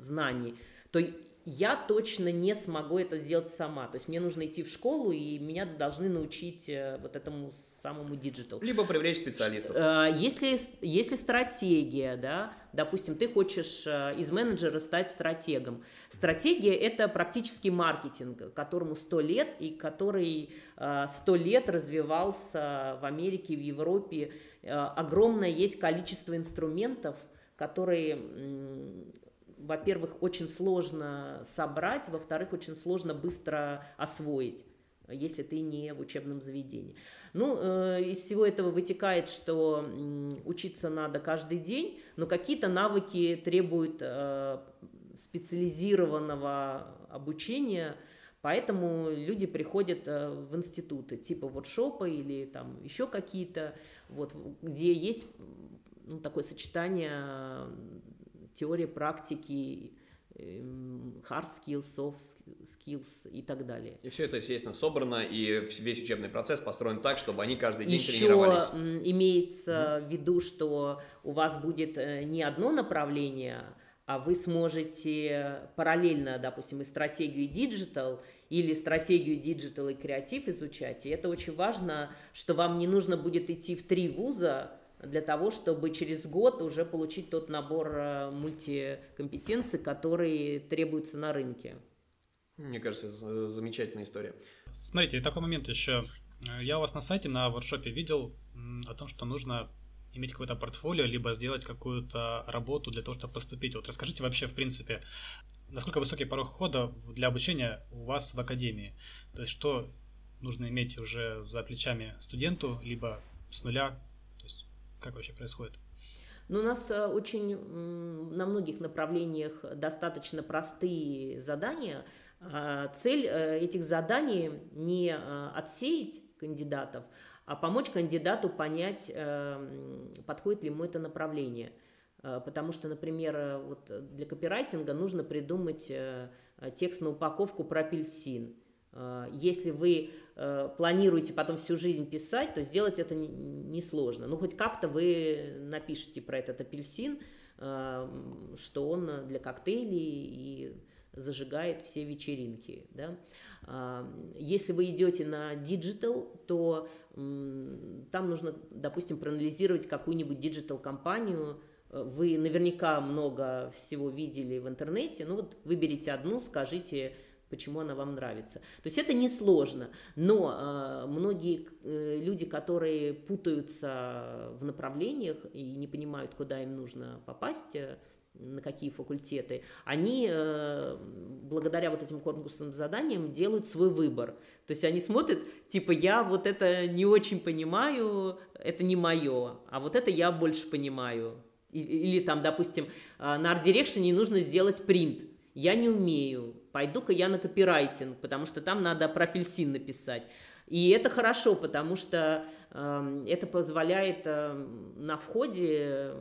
Speaker 1: знаний, то я точно не смогу это сделать сама. То есть мне нужно идти в школу, и меня должны научить вот этому самому диджитал.
Speaker 2: Либо привлечь специалистов.
Speaker 1: Если, если стратегия, да, допустим, ты хочешь э, из менеджера стать стратегом. Стратегия – это практически маркетинг, которому 100 лет, и который 100 э, лет развивался в Америке, в Европе. Э, огромное есть количество инструментов, которые во-первых, очень сложно собрать, во-вторых, очень сложно быстро освоить если ты не в учебном заведении. Ну, э, из всего этого вытекает, что учиться надо каждый день, но какие-то навыки требуют э, специализированного обучения, поэтому люди приходят э, в институты типа воркшопа или там еще какие-то, вот, где есть ну, такое сочетание теории, практики, Эм, hard skills, soft skills и так далее.
Speaker 2: И все это, естественно, собрано, и весь учебный процесс построен так, чтобы они каждый день Еще тренировались.
Speaker 1: имеется mm-hmm. в виду, что у вас будет э, не одно направление, а вы сможете параллельно, допустим, и стратегию диджитал, или стратегию диджитал и креатив изучать. И это очень важно, что вам не нужно будет идти в три вуза, для того, чтобы через год уже получить тот набор э, мультикомпетенций, который требуется на рынке.
Speaker 2: Мне кажется, замечательная история.
Speaker 3: Смотрите, такой момент еще. Я у вас на сайте на Wordshop е видел о том, что нужно иметь какое-то портфолио, либо сделать какую-то работу для того, чтобы поступить. Вот расскажите вообще, в принципе, насколько высокий порог входа для обучения у вас в академии? То есть что нужно иметь уже за плечами студенту, либо с нуля? Как вообще происходит?
Speaker 1: Ну, у нас э, очень на многих направлениях достаточно простые задания. А, цель э, этих заданий не э, отсеять кандидатов, а помочь кандидату понять, подходит ли ему это направление. Потому что, например, вот для копирайтинга нужно придумать текст на упаковку про апельсин. Если вы планируете потом всю жизнь писать, то сделать это несложно. Ну, хоть как-то вы напишите про этот апельсин, что он для коктейлей и зажигает все вечеринки. Да? Если вы идете на диджитал, то там нужно, допустим, проанализировать какую-нибудь диджитал-компанию, вы наверняка много всего видели в интернете, ну вот выберите одну, скажите, почему она вам нравится. То есть это несложно, но э, многие э, люди, которые путаются в направлениях и не понимают, куда им нужно попасть, э, на какие факультеты, они э, благодаря вот этим конкурсным заданиям делают свой выбор. То есть они смотрят, типа, я вот это не очень понимаю, это не мое, а вот это я больше понимаю. Или там, допустим, э, на арт-дирекшене нужно сделать принт. Я не умею, пойду-ка я на копирайтинг, потому что там надо про апельсин написать. И это хорошо, потому что э, это позволяет э, на входе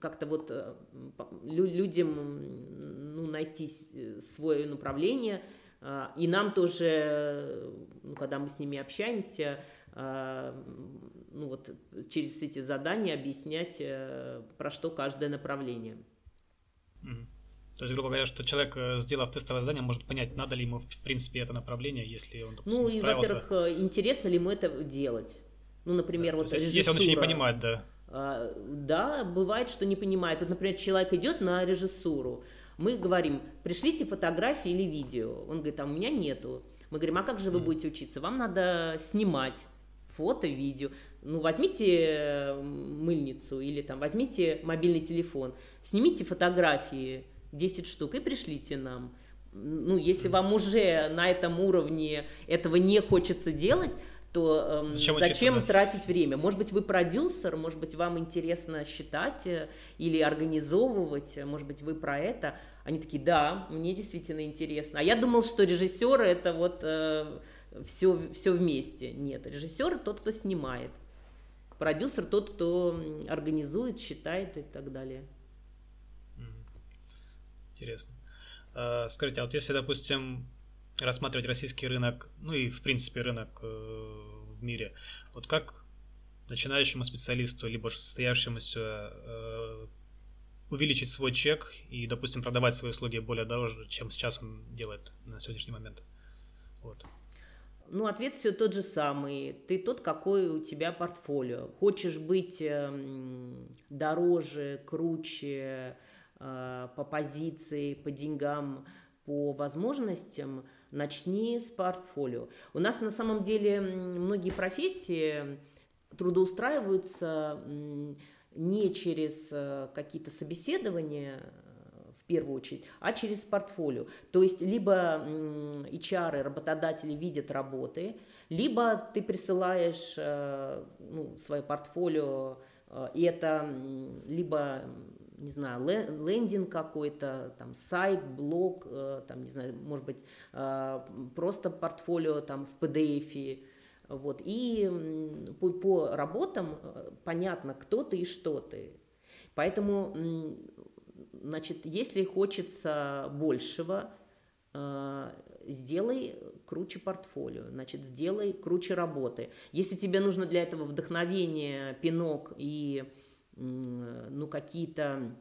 Speaker 1: как-то вот э, людям ну, найти э, свое направление. А, и нам тоже, ну, когда мы с ними общаемся, а, ну вот через эти задания объяснять, э, про что каждое направление.
Speaker 3: То есть, грубо говоря, что человек, сделав тестовое задание, может понять, надо ли ему, в принципе, это направление, если он,
Speaker 1: допустим, Ну, и, во-первых, интересно ли ему это делать. Ну, например, да, вот
Speaker 3: есть, Если он еще не понимает, да.
Speaker 1: А, да, бывает, что не понимает. Вот, например, человек идет на режиссуру, мы говорим, пришлите фотографии или видео. Он говорит, а у меня нету. Мы говорим, а как же вы будете учиться? Вам надо снимать фото, видео. Ну, возьмите мыльницу или там возьмите мобильный телефон, снимите фотографии 10 штук и пришлите нам. Ну, если вам уже на этом уровне этого не хочется делать, то эм, зачем, зачем тратить время? Может быть, вы продюсер, может быть, вам интересно считать э, или организовывать, может быть, вы про это. Они такие, да, мне действительно интересно. А я думал, что режиссеры это вот э, все, все вместе. Нет, режиссер тот, кто снимает. Продюсер тот, кто организует, считает и так далее.
Speaker 3: Интересно. А, скажите, а вот если, допустим, рассматривать российский рынок, ну и в принципе рынок э, в мире, вот как начинающему специалисту, либо состоявшемуся э, увеличить свой чек и, допустим, продавать свои услуги более дороже, чем сейчас он делает на сегодняшний момент? Вот.
Speaker 1: Ну, ответ все тот же самый. Ты тот, какой у тебя портфолио. Хочешь быть э, дороже, круче по позиции, по деньгам, по возможностям – начни с портфолио. У нас на самом деле многие профессии трудоустраиваются не через э, какие-то собеседования э, в первую очередь, а через портфолио. То есть либо HR, работодатели видят работы, либо ты присылаешь э, ну, свое портфолио, и это либо не знаю, лендинг какой-то, там, сайт, блог, э, там, не знаю, может быть, э, просто портфолио там в PDF, вот, и по, по работам э, понятно, кто ты и что ты. Поэтому, значит, если хочется большего, сделай круче портфолио, значит, сделай круче работы. Если тебе нужно для этого вдохновение, пинок и ну, какие-то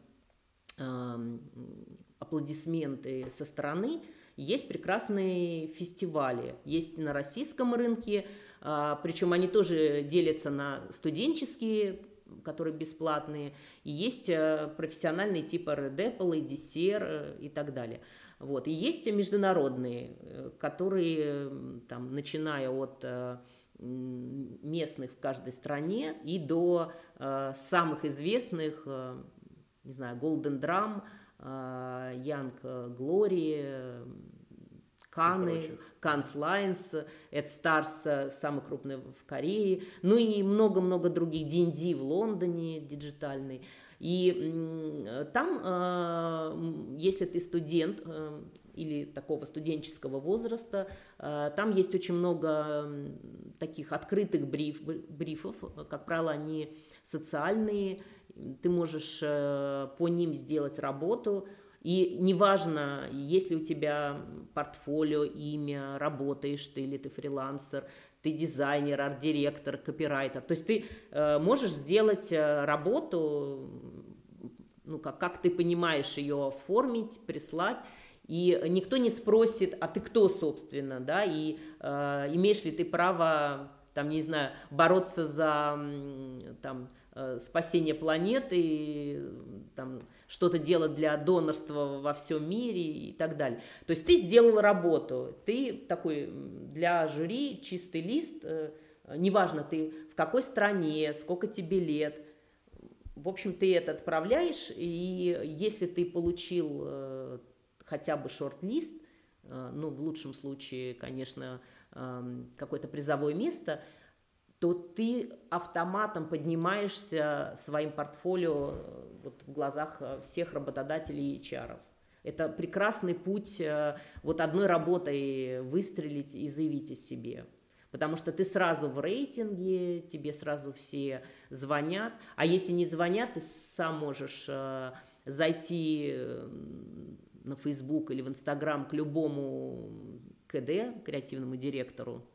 Speaker 1: аплодисменты со стороны, есть прекрасные фестивали. Есть на российском рынке, а, причем они тоже делятся на студенческие которые бесплатные, и есть э, профессиональные типа Red Apple, DCR и так далее. Вот. И есть международные, которые, там, начиная от местных в каждой стране и до э, самых известных, э, не знаю, Golden Drum, э, Young Glory, Канны, Cannes Lions, Ad Stars, самый крупный в Корее, ну и много-много других, D&AD в Лондоне, диджитальный. И там, э, если ты студент, э, или такого студенческого возраста. Э, там есть очень много таких открытых бриф, брифов, как правило, они социальные, ты можешь э, по ним сделать работу, и неважно, есть ли у тебя портфолио, имя, работаешь ты или ты фрилансер, ты дизайнер, арт-директор, копирайтер. То есть ты э, можешь сделать работу, ну, как, как ты понимаешь ее оформить, прислать, и никто не спросит, а ты кто, собственно, да, и э, имеешь ли ты право, там, не знаю, бороться за там, э, спасение планеты, там, что-то делать для донорства во всем мире и так далее. То есть ты сделал работу, ты такой для жюри чистый лист, э, неважно ты в какой стране, сколько тебе лет, в общем, ты это отправляешь, и если ты получил э, хотя бы шорт-лист, э, ну, в лучшем случае, конечно, эм, какое-то призовое место, то ты автоматом поднимаешься своим портфолио э, вот, в глазах э, всех работодателей и HR. Это прекрасный путь вот одной работой выстрелить и заявить о себе. Потому что ты сразу в рейтинге, тебе сразу все звонят. А если не звонят, ты сам можешь зайти на Facebook или в Instagram к любому КД, креативному директору,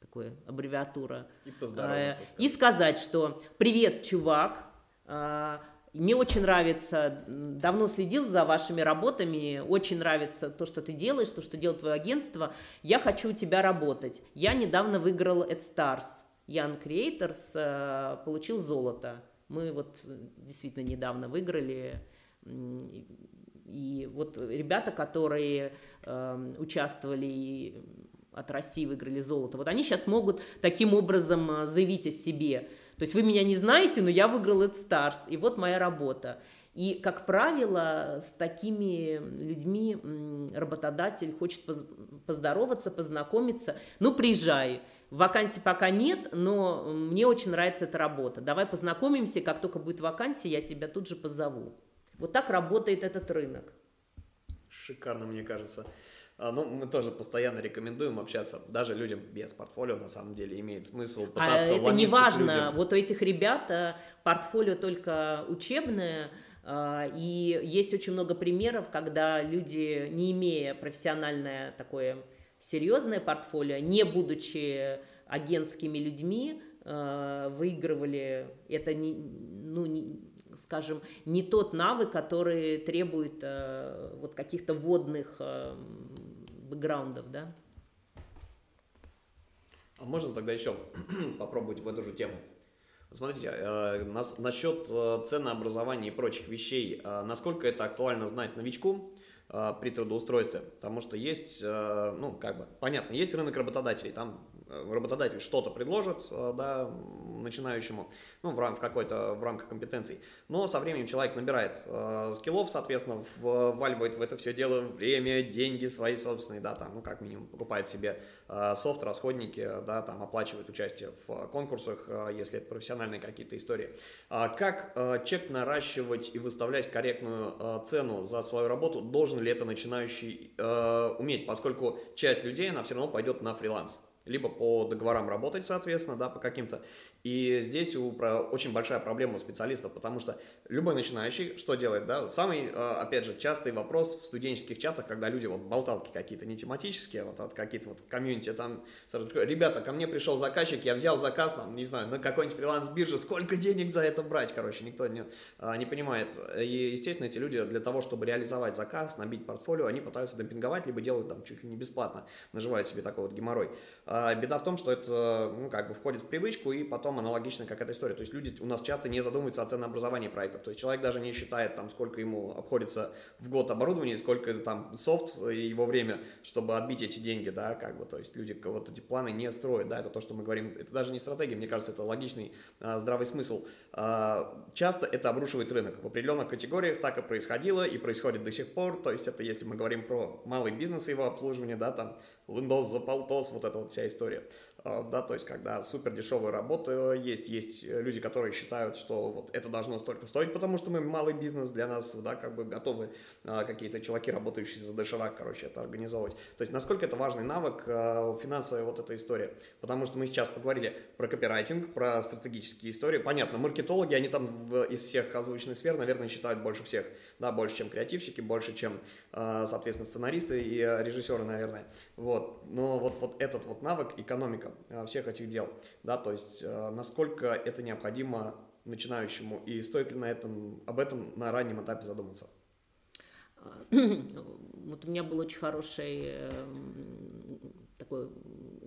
Speaker 1: такая аббревиатура,
Speaker 2: и, поздороваться,
Speaker 1: э, и сказать, что «Привет, чувак, э, мне очень нравится, давно следил за вашими работами, очень нравится то, что ты делаешь, то, что делает твое агентство, я хочу у тебя работать. Я недавно выиграл AdStars, Young Creators, э, получил золото. Мы вот действительно недавно выиграли, и вот ребята, которые э, участвовали от России выиграли золото, вот они сейчас могут таким образом э, заявить о себе. То есть вы меня не знаете, но я выиграл Ed Stars, и вот моя работа. И, как правило, с такими людьми работодатель хочет поздороваться, познакомиться. Ну, приезжай. Вакансий пока нет, но мне очень нравится эта работа. Давай познакомимся, как только будет вакансия, я тебя тут же позову. Вот так работает этот рынок.
Speaker 2: Шикарно, мне кажется. А, ну, мы тоже постоянно рекомендуем общаться, даже людям без портфолио, на самом деле, имеет смысл а пытаться а
Speaker 1: это не важно, вот у этих ребят э, портфолио только учебное, и есть очень много примеров, когда люди, не имея профессиональное такое серьезное портфолио, не будучи агентскими людьми, выигрывали это не, ну, не, скажем, не тот навык, который требует э, вот каких-то водных э, бэкграундов, да.
Speaker 2: А можно тогда еще попробовать в эту же тему? Смотрите, э, нас, насчет э, ценообразования и прочих вещей, э, насколько это актуально знать новичку э, при трудоустройстве? Потому что есть, ну, как бы, понятно, есть рынок работодателей, там работодатель что-то предложит, э, да, начинающему, ну, в, рам- в какой-то, в рамках компетенций. Но со временем человек набирает э, скиллов, соответственно, вваливает в это все дело время, деньги свои собственные, да, там, ну, как минимум, покупает себе э, софт, расходники, да, там, оплачивает участие в конкурсах, э, если это профессиональные какие-то истории. А как э, чек наращивать и выставлять корректную э, цену за свою работу, должен ли это начинающий э, уметь, поскольку часть людей, она все равно пойдет на фриланс либо по договорам работать, соответственно, да, по каким-то. И здесь у, про, очень большая проблема у специалистов, потому что любой начинающий что делает, да? Самый, а, опять же, частый вопрос в студенческих чатах, когда люди вот болталки какие-то не тематические, вот от какие-то вот комьюнити, там, ребята, ко мне пришел заказчик, я взял заказ, там, не знаю, на какой-нибудь фриланс-бирже, сколько денег за это брать, короче, никто не, а, не понимает. И, естественно, эти люди для того, чтобы реализовать заказ, набить портфолио, они пытаются демпинговать, либо делают там чуть ли не бесплатно, наживают себе такой вот геморрой. А, А беда в том, что это, ну, как бы входит в привычку, и потом аналогично как эта история. То есть люди у нас часто не задумываются о ценообразовании проектов. То есть человек даже не считает, там, сколько ему обходится в год оборудование, сколько там софт и его время, чтобы отбить эти деньги, да, как бы. То есть люди вот эти планы не строят, да, это то, что мы говорим. Это даже не стратегия, мне кажется, это логичный, а, здравый смысл. А, часто это обрушивает рынок. В определенных категориях так и происходило и происходит до сих пор. То есть это если мы говорим про малый бизнес и его обслуживание, да, там Windows за полтос, вот эта вот вся история. А, да, то есть, когда супер дешевая работа есть, есть люди, которые считают, что вот это должно столько стоить, потому что мы малый бизнес для нас, да, как бы готовы какие-то чуваки, работающие за доширак, короче, это организовывать. То есть, насколько это важный навык, финансовая вот эта история. Потому что мы сейчас поговорили про копирайтинг, про стратегические истории. Понятно, маркетологи, они там из всех озвученных сфер, наверное, считают больше всех, да, больше, чем креативщики, больше, чем, соответственно, сценаристы и режиссеры, наверное. Вот. Но вот, вот этот вот навык, экономика, э, всех этих дел, да, то есть э, насколько это необходимо начинающему и стоит ли на этом, об этом на раннем этапе задуматься?
Speaker 1: Вот у меня был очень хороший эм, такой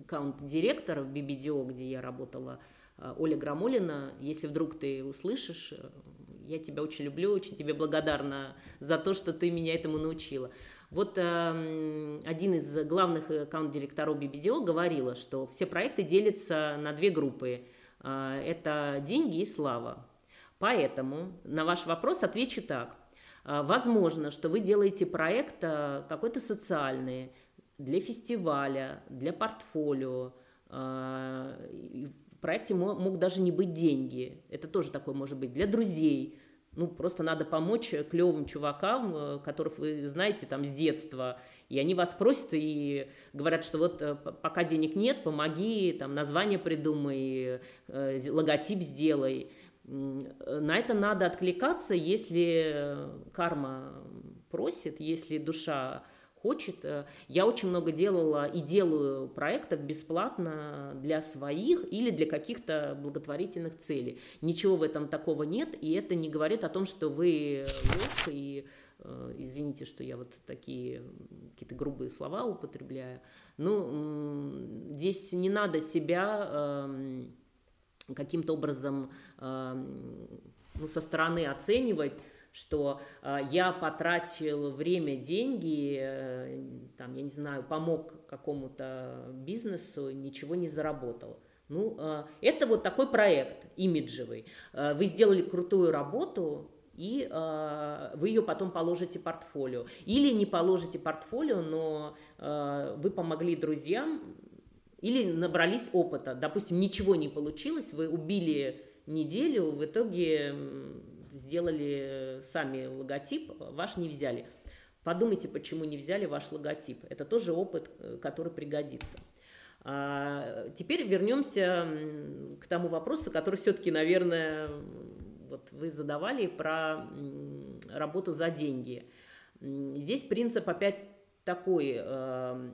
Speaker 1: аккаунт-директор в BBDO, где я работала, э, Оля Грамолина. Если вдруг ты услышишь, я тебя очень люблю, очень тебе благодарна за то, что ты меня этому научила. Вот э, один из главных аккаунт-директоров BBDO говорила, что все проекты делятся на две группы. Э, это деньги и слава. Поэтому на ваш вопрос отвечу так. Э, возможно, что вы делаете проект э, какой-то социальный, для фестиваля, для портфолио. Э, в проекте мог даже не быть деньги. Это тоже такое может быть для друзей, ну, просто надо помочь клевым чувакам, э, которых вы знаете там с детства, и они вас просят и говорят, что вот э, пока денег нет, помоги, там название придумай, э, логотип сделай. На это надо откликаться, если карма просит, если душа хочет. Э, я очень много делала и делаю проектов бесплатно для своих или для каких-то благотворительных целей. Ничего в этом такого нет, и это не говорит о том, что вы лох и э, извините, что я вот такие какие-то грубые слова употребляю. Ну, здесь не надо себя эм, каким-то образом эм, ну, со стороны оценивать, что э, я потратил время, деньги, э, там, я не знаю, помог какому-то бизнесу, ничего не заработал. Ну, э, это вот такой проект имиджевый. Э, вы сделали крутую работу, и э, вы ее потом положите портфолио. Или не положите портфолио, но э, вы помогли друзьям или набрались опыта. Допустим, ничего не получилось, вы убили неделю, в итоге сделали сами логотип, ваш не взяли. Подумайте, почему не взяли ваш логотип. Это тоже опыт, э, который пригодится. А теперь вернемся к тому вопросу, который все-таки, наверное, вот вы задавали про работу за деньги. Здесь принцип опять такой, э,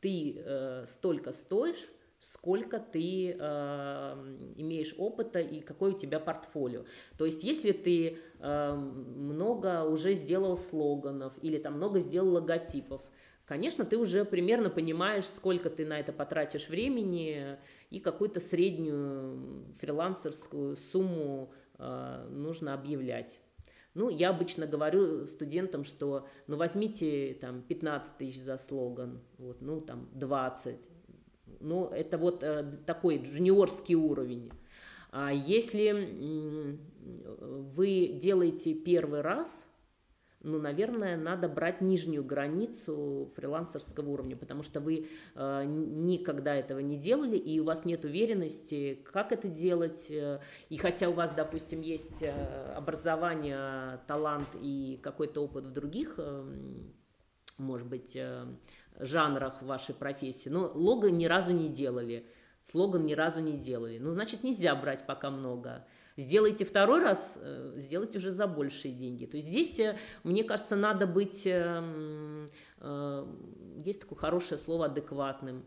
Speaker 1: ты э, столько стоишь, сколько ты э, имеешь опыта и какое у тебя портфолио. То есть, если ты э, много уже сделал слоганов или там много сделал логотипов, конечно, ты уже примерно понимаешь, сколько ты на это потратишь времени и какую-то среднюю фрилансерскую сумму э, нужно объявлять. Ну, я обычно говорю студентам, что ну возьмите там 15 тысяч за слоган, вот, ну там 20, ну, это вот э, такой джуниорский уровень. А если вы делаете первый раз, ну, наверное, надо брать нижнюю границу фрилансерского уровня, потому что вы э, никогда этого не делали, и у вас нет уверенности, как это делать. Э, и хотя у вас, допустим, есть э, образование, талант и какой-то опыт в других, э, может быть, э, жанрах вашей профессии, но лого ни разу не делали, слоган ни разу не делали. Ну, значит, нельзя брать пока много. Сделайте второй раз, э, сделайте уже за большие деньги. То есть здесь, э, мне кажется, надо быть, эм, э, есть такое хорошее слово, адекватным.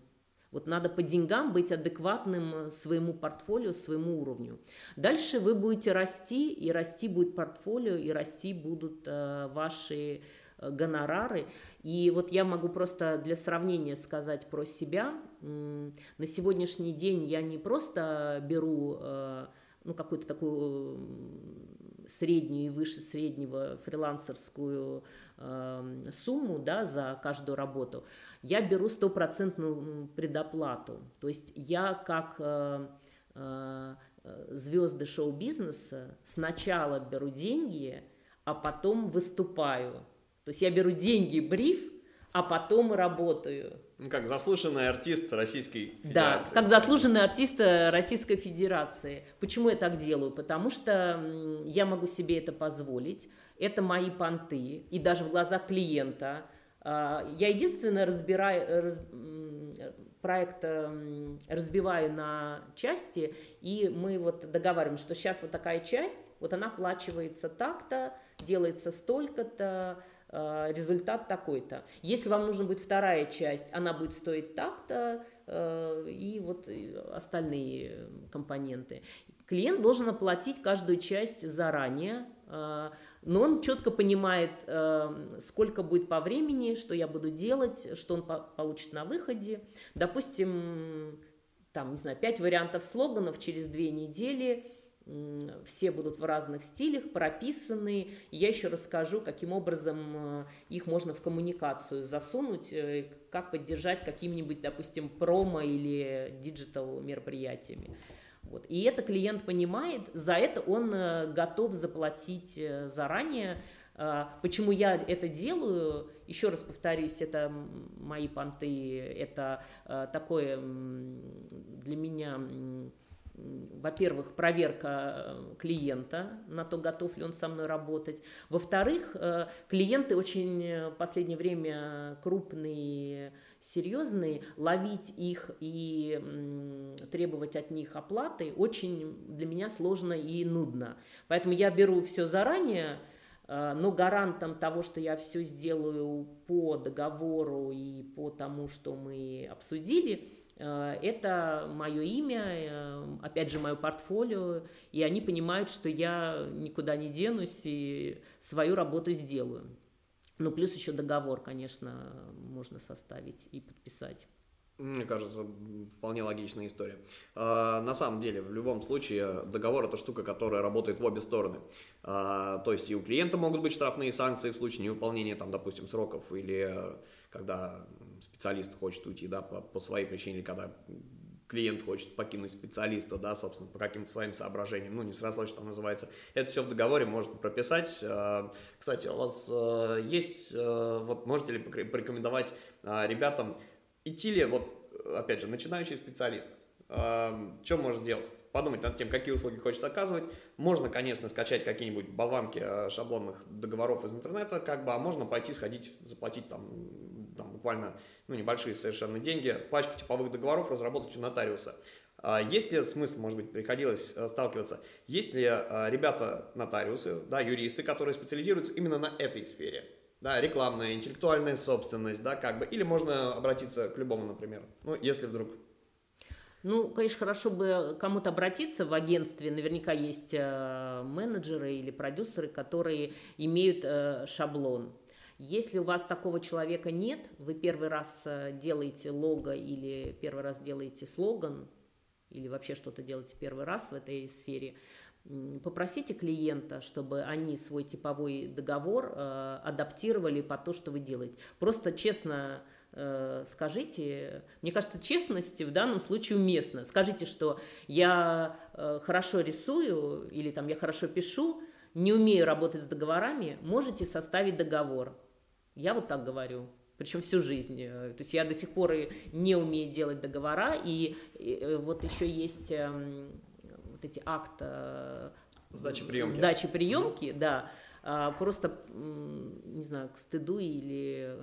Speaker 1: Вот надо по деньгам быть адекватным своему портфолио, своему уровню. Дальше вы будете расти, и расти будет портфолио, и расти будут ваши гонорары. И вот я могу просто для сравнения сказать про себя. На сегодняшний день я не просто беру ну, какую-то такую среднюю и выше среднего фрилансерскую э, сумму да, за каждую работу, я беру стопроцентную предоплату. То есть я как э, э, звезды шоу-бизнеса сначала беру деньги, а потом выступаю. То есть я беру деньги, бриф, а потом работаю.
Speaker 2: Ну, как заслуженный артист Российской Федерации.
Speaker 1: Да, как заслуженный артист э, Российской Федерации. Почему я так делаю? Потому что я могу себе это позволить. Это мои понты. И даже в глазах клиента. А, я единственное разбираю, раз, проект разбиваю на части, и мы вот договариваем, что сейчас вот такая часть, вот она оплачивается так-то, делается столько-то, Э, результат такой-то. Если вам нужна будет вторая часть, она будет стоить так-то, э, и вот остальные компоненты. Клиент должен оплатить каждую часть заранее, э, но он четко понимает, сколько будет по времени, что я буду делать, что он получит на выходе. Допустим, там, не знаю, пять вариантов слоганов через две недели – все будут в разных стилях, прописаны. Я еще расскажу, каким образом э, их можно в коммуникацию засунуть, э, как поддержать какими-нибудь, допустим, промо или диджитал мероприятиями. Вот. И это клиент понимает, за это он э, готов заплатить заранее. Почему я это делаю? Еще раз повторюсь, это мои понты, это такое для меня во-первых, проверка э, клиента на то, готов ли он со мной работать. Во-вторых, э, клиенты очень э, в последнее время крупные, серьезные, ловить их и требовать от них оплаты очень для меня сложно и нудно. Поэтому я беру все заранее, но гарантом того, что я все сделаю по договору и по тому, что мы обсудили, это мое имя, э, опять же, мое портфолио, и они понимают, что я никуда не денусь и свою работу сделаю. Ну, плюс еще договор, конечно, можно составить и подписать.
Speaker 2: Мне кажется, вполне логичная история. А, на самом деле, в любом случае, договор это штука, которая работает в обе стороны. То есть и у клиента могут быть штрафные санкции в случае невыполнения, там, допустим, сроков или э, когда специалист хочет уйти, да, по, по своей причине, или когда клиент хочет покинуть специалиста, да, собственно, по каким-то своим соображениям, ну, не сразу, что называется. Это все в договоре можно прописать. А, кстати, у вас э, есть, э, вот можете ли порекомендовать а, ребятам, идти ли, вот, опять же, начинающий специалист, а, что может сделать? подумать над тем, какие услуги хочет оказывать. Можно, конечно, скачать какие-нибудь болванки шаблонных договоров из интернета, как бы, а можно пойти сходить, заплатить там, буквально ну, небольшие совершенно деньги, пачку типовых договоров разработать у нотариуса. А есть ли смысл, может быть, приходилось э, сталкиваться, есть ли э, ребята-нотариусы, да, юристы, которые специализируются именно на этой сфере? Да, рекламная, интеллектуальная собственность, да, как бы, или можно обратиться к любому, например, ну, если вдруг
Speaker 1: ну, конечно, хорошо бы кому-то обратиться в агентстве. Наверняка есть э, менеджеры или продюсеры, которые имеют шаблон. Если у вас такого человека нет, вы первый раз э, делаете лого или первый раз делаете слоган, или вообще что-то делаете первый раз в этой сфере, попросите клиента, чтобы они свой типовой договор э, адаптировали по то, что вы делаете. Просто честно э, скажите, мне кажется, честность в данном случае уместна. Скажите, что я э, хорошо рисую или там я хорошо пишу, не умею работать с договорами, можете составить договор. Я вот так говорю. Причем всю жизнь. Э, то есть я до сих пор и не умею делать договора. И, и э, вот еще есть э, вот эти акты
Speaker 2: сдачи приемки.
Speaker 1: Сдачи приемки, да. А, просто, не знаю, к стыду или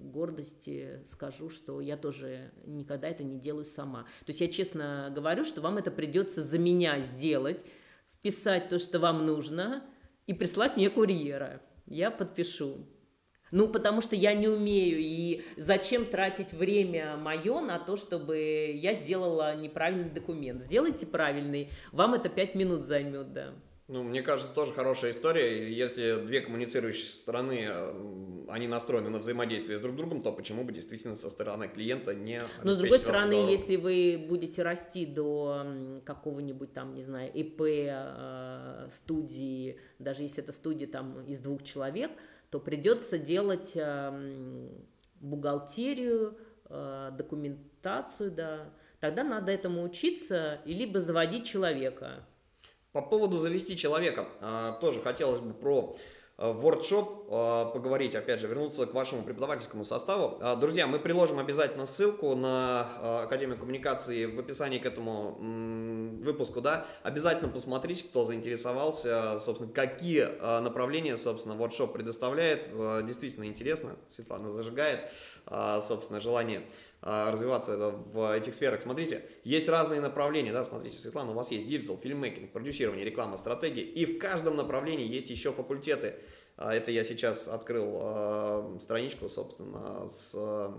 Speaker 1: гордости скажу, что я тоже никогда это не делаю сама. То есть я честно говорю, что вам это придется за меня сделать, вписать то, что вам нужно, и прислать мне курьера. Я подпишу. Ну, потому что я не умею, и зачем тратить время мое на то, чтобы я сделала неправильный документ? Сделайте правильный, вам это пять минут займет, да.
Speaker 2: Ну, мне кажется, тоже хорошая история. Если две коммуницирующие стороны, они настроены на взаимодействие с друг другом, то почему бы действительно со стороны клиента не
Speaker 1: Но с другой стороны, если вы будете расти до какого-нибудь там, не знаю, ИП, э, студии, даже если это студия там из двух человек, то придется делать э, бухгалтерию, документацию, да. Тогда надо этому учиться и либо заводить человека,
Speaker 2: по поводу завести человека, а, тоже хотелось бы про WordShop а, поговорить, опять же, вернуться к вашему преподавательскому составу. А, друзья, мы приложим обязательно ссылку на Академию коммуникации в описании к этому выпуску, да. Обязательно посмотрите, кто заинтересовался, собственно, какие направления, собственно, WordShop предоставляет. Действительно интересно, Светлана зажигает, собственно, желание развиваться в этих сферах. Смотрите, есть разные направления, да, смотрите, Светлана, у вас есть диджитал, фильммейкинг, продюсирование, реклама, стратегия, и в каждом направлении есть еще факультеты. А, это я сейчас открыл э, страничку, собственно, с э,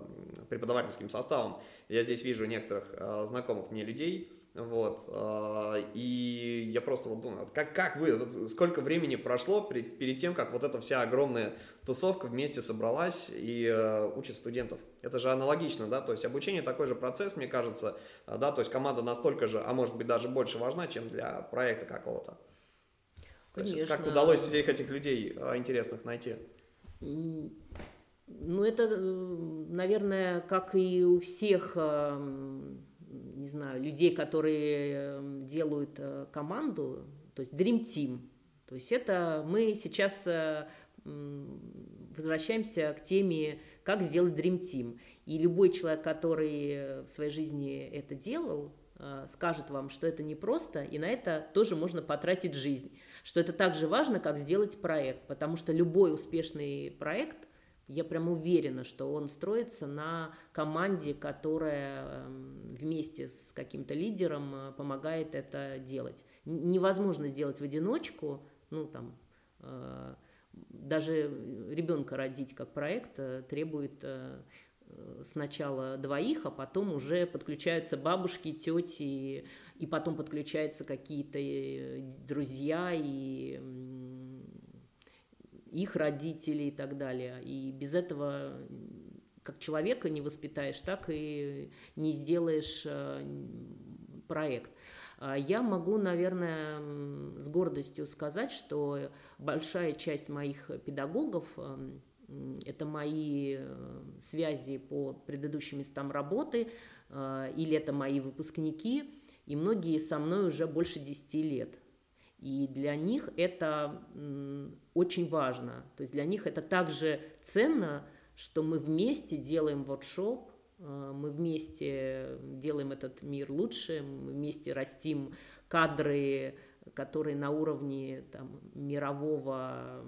Speaker 2: преподавательским составом. Я здесь вижу некоторых э, знакомых мне людей, вот. А, и я просто вот думаю, как, как вы, вот сколько времени прошло при, перед тем, как вот эта вся огромная тусовка вместе собралась и э, учит студентов. Это же аналогично, да, то есть обучение такой же процесс, мне кажется, э, да, то есть команда настолько же, а может быть даже больше важна, чем для проекта какого-то. Конечно. как удалось всех этих людей э, интересных найти?
Speaker 1: Ну, это, наверное, как и у всех не знаю, людей, которые эм, делают э, команду, то есть Dream Team. То есть это мы сейчас э, возвращаемся к теме, как сделать Dream Team. И любой человек, который в своей жизни это делал, э, скажет вам, что это непросто, и на это тоже можно потратить жизнь. Что это так же важно, как сделать проект, потому что любой успешный проект – я прям уверена, что он строится на команде, которая эм, вместе с каким-то лидером э, помогает это делать. Невозможно сделать в одиночку, ну там, э, даже ребенка родить как проект э, требует сначала двоих, а потом уже подключаются бабушки, тети, и потом подключаются какие-то друзья и их родителей и так далее. И без этого как человека не воспитаешь, так и не сделаешь э, проект. А я могу, наверное, с гордостью сказать, что большая часть моих педагогов э, это мои э, связи по предыдущим местам работы, или это мои выпускники, и многие со мной уже больше 10 лет. И для них это очень важно. То есть для них это также ценно, что мы вместе делаем воркшоп, э, мы вместе делаем этот мир лучше, мы вместе растим кадры, которые на уровне там, мирового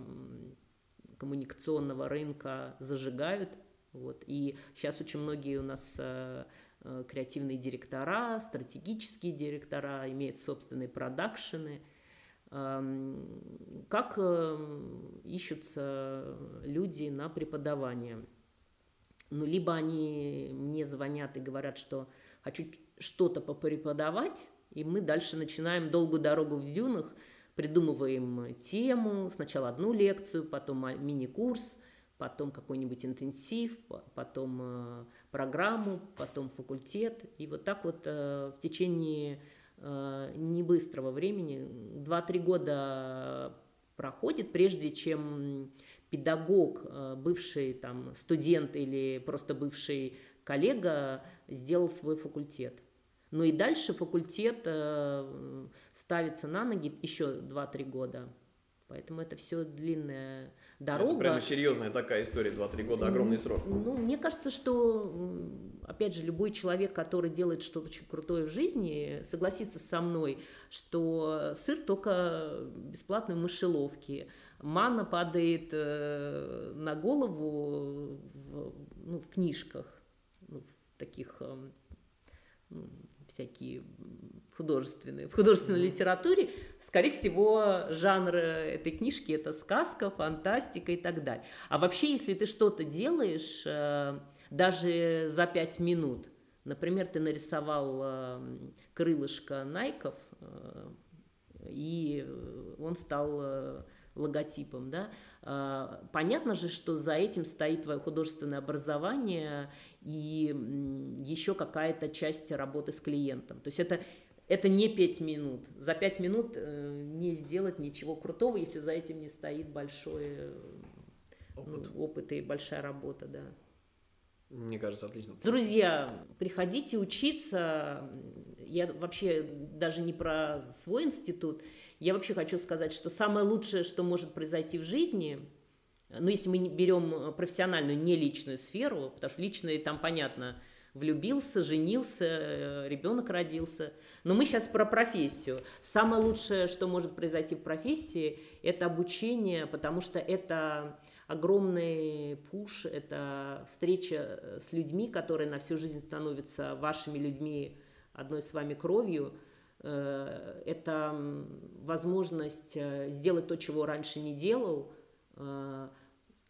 Speaker 1: коммуникационного рынка зажигают. Вот. И сейчас очень многие у нас э, э, креативные директора, стратегические директора имеют собственные продакшены – как эм, ищутся люди на преподавание? Ну, либо они мне звонят и говорят, что хочу что-то попреподавать, и мы дальше начинаем долгую дорогу в дюнах, придумываем тему, сначала одну лекцию, потом мини-курс, потом какой-нибудь интенсив, потом э, программу, потом факультет. И вот так вот э, в течение не быстрого времени, 2-3 года проходит, прежде чем педагог, э, бывший там студент или просто бывший коллега сделал свой факультет. Ну и дальше факультет э, ставится на ноги еще 2-3 года. Поэтому это все длинная дорога. Это
Speaker 2: прямо серьезная такая история, 2-3 года, огромный срок.
Speaker 1: Ну, мне кажется, что, опять же, любой человек, который делает что-то очень крутое в жизни, согласится со мной, что сыр только бесплатной в мышеловке, мана падает э, на голову в, ну, в книжках, ну, в таких эм, всякие художественные, в художественной литературе, скорее всего, жанр этой книжки это сказка, фантастика и так далее. А вообще, если ты что-то делаешь э, даже за пять минут, например, ты нарисовал э, крылышко найков, э, и он стал логотипом, да, понятно же, что за этим стоит твое художественное образование и еще какая-то часть работы с клиентом. То есть это это не пять минут. За пять минут э, не сделать ничего крутого, если за этим не стоит большой э, опыт, ну, опыт и большая работа, да.
Speaker 2: Мне кажется, отлично.
Speaker 1: Друзья, приходите учиться. Я вообще даже не про свой институт. Я вообще хочу сказать, что самое лучшее, что может произойти в жизни, ну, если мы берем профессиональную, не личную сферу, потому что личные там понятно – влюбился, женился, э, ребенок родился. Но мы сейчас про профессию. Самое лучшее, что может произойти в профессии, это обучение, потому что это огромный пуш, это встреча э, с людьми, которые на всю жизнь становятся вашими людьми, одной с вами кровью. Э, это возможность сделать то, чего раньше не делал.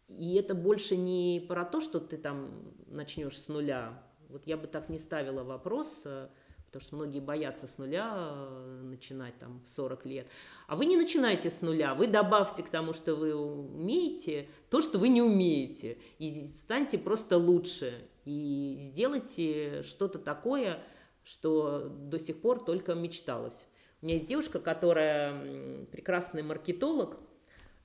Speaker 1: И это больше не про то, что ты там начнешь с нуля, вот я бы так не ставила вопрос, э, потому что многие боятся с нуля э, начинать там в 40 лет. А вы не начинайте с нуля, вы добавьте к тому, что вы умеете, то, что вы не умеете, и станьте просто лучше, и сделайте что-то такое, что до сих пор только мечталось. У меня есть девушка, которая прекрасный маркетолог,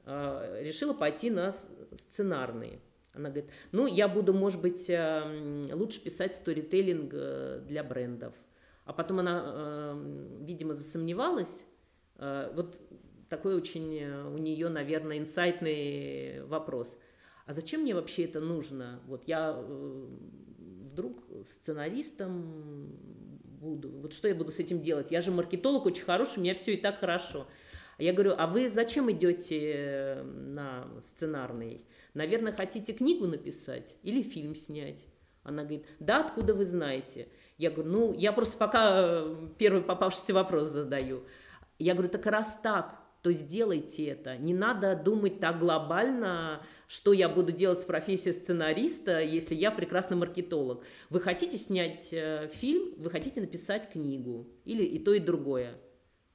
Speaker 1: э, решила пойти на сценарные. Она говорит, ну, я буду, может быть, эм, лучше писать сторителлинг э, для брендов. А потом она, эм, видимо, засомневалась. Э, вот такой очень э, у нее, наверное, инсайтный вопрос. А зачем мне вообще это нужно? Вот я вдруг сценаристом буду. Вот что я буду с этим делать? Я же маркетолог очень хороший, у меня все и так хорошо. Я говорю, а вы зачем идете на сценарный? Наверное, хотите книгу написать или фильм снять? Она говорит, да, откуда вы знаете? Я говорю, ну, я просто пока э, первый попавшийся вопрос задаю. Я говорю, так раз так, то сделайте это. Не надо думать так глобально, что я буду делать с профессией сценариста, если я прекрасный маркетолог. Вы хотите снять э, фильм, вы хотите написать книгу. Или и то, и другое.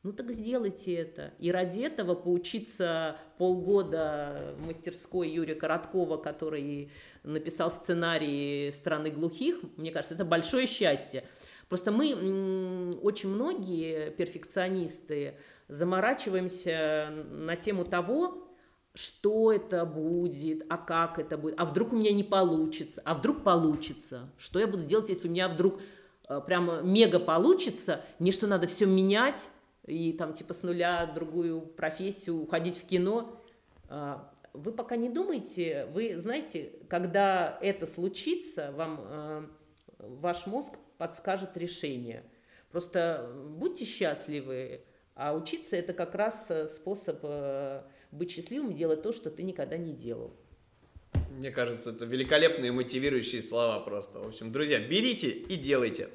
Speaker 1: Ну так сделайте это. И ради этого поучиться полгода в мастерской Юрия Короткова, который написал сценарий «Страны глухих», мне кажется, это большое счастье. Просто мы, очень многие перфекционисты, заморачиваемся на тему того, что это будет, а как это будет, а вдруг у меня не получится, а вдруг получится, что я буду делать, если у меня вдруг э, прямо мега получится, мне что надо все менять, и там типа с нуля другую профессию, уходить в кино. А, вы пока не думайте, вы знаете, когда это случится, вам а, ваш мозг подскажет решение. Просто будьте счастливы, а учиться это как раз э, способ э, быть счастливым и делать то, что ты никогда не делал.
Speaker 2: Мне кажется, это великолепные мотивирующие слова просто. В общем, друзья, берите и делайте,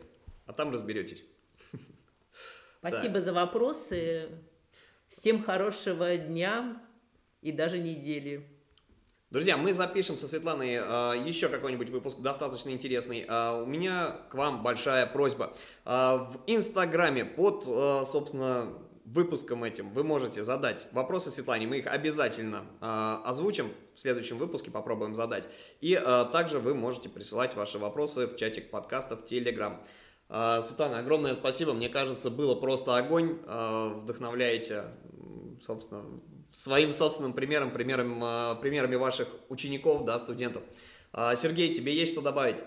Speaker 2: а там разберетесь.
Speaker 1: Спасибо так. за вопросы. Всем хорошего дня и даже недели.
Speaker 2: Друзья, мы запишем со Светланой э, еще какой-нибудь выпуск достаточно интересный. Э, у меня к вам большая просьба. Э, в Инстаграме под, э, собственно, выпуском этим вы можете задать вопросы Светлане. Мы их обязательно э, озвучим в следующем выпуске, попробуем задать. И э, также вы можете присылать ваши вопросы в чатик подкаста в Телеграм. А, Светлана, огромное спасибо. Мне кажется, было просто огонь. А, вдохновляете, собственно, своим собственным примером, примером, а, примерами ваших учеников, да, студентов. Сергей, тебе есть что добавить?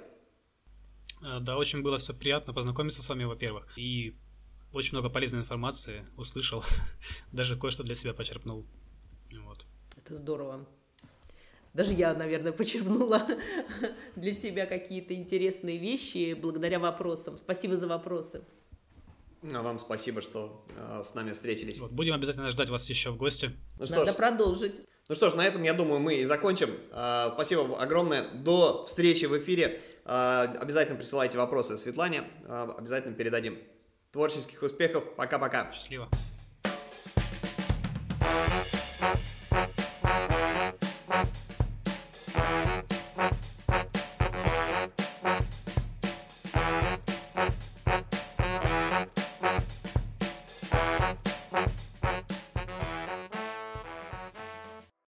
Speaker 3: Да, очень было все приятно познакомиться с вами, во-первых. И очень много полезной информации услышал. Даже кое-что для себя почерпнул. Вот.
Speaker 1: Это здорово. Даже я, наверное, почерпнула для себя какие-то интересные вещи благодаря вопросам. Спасибо за вопросы.
Speaker 2: А вам спасибо, что э, с нами встретились.
Speaker 3: Вот, будем обязательно ждать вас еще в гости.
Speaker 1: Ну, Надо ж, продолжить.
Speaker 2: Ну что ж, на этом, я думаю, мы и закончим. Э, спасибо огромное. До встречи в эфире. Э, обязательно присылайте вопросы Светлане. Э, обязательно передадим. Творческих успехов. Пока-пока.
Speaker 3: Счастливо.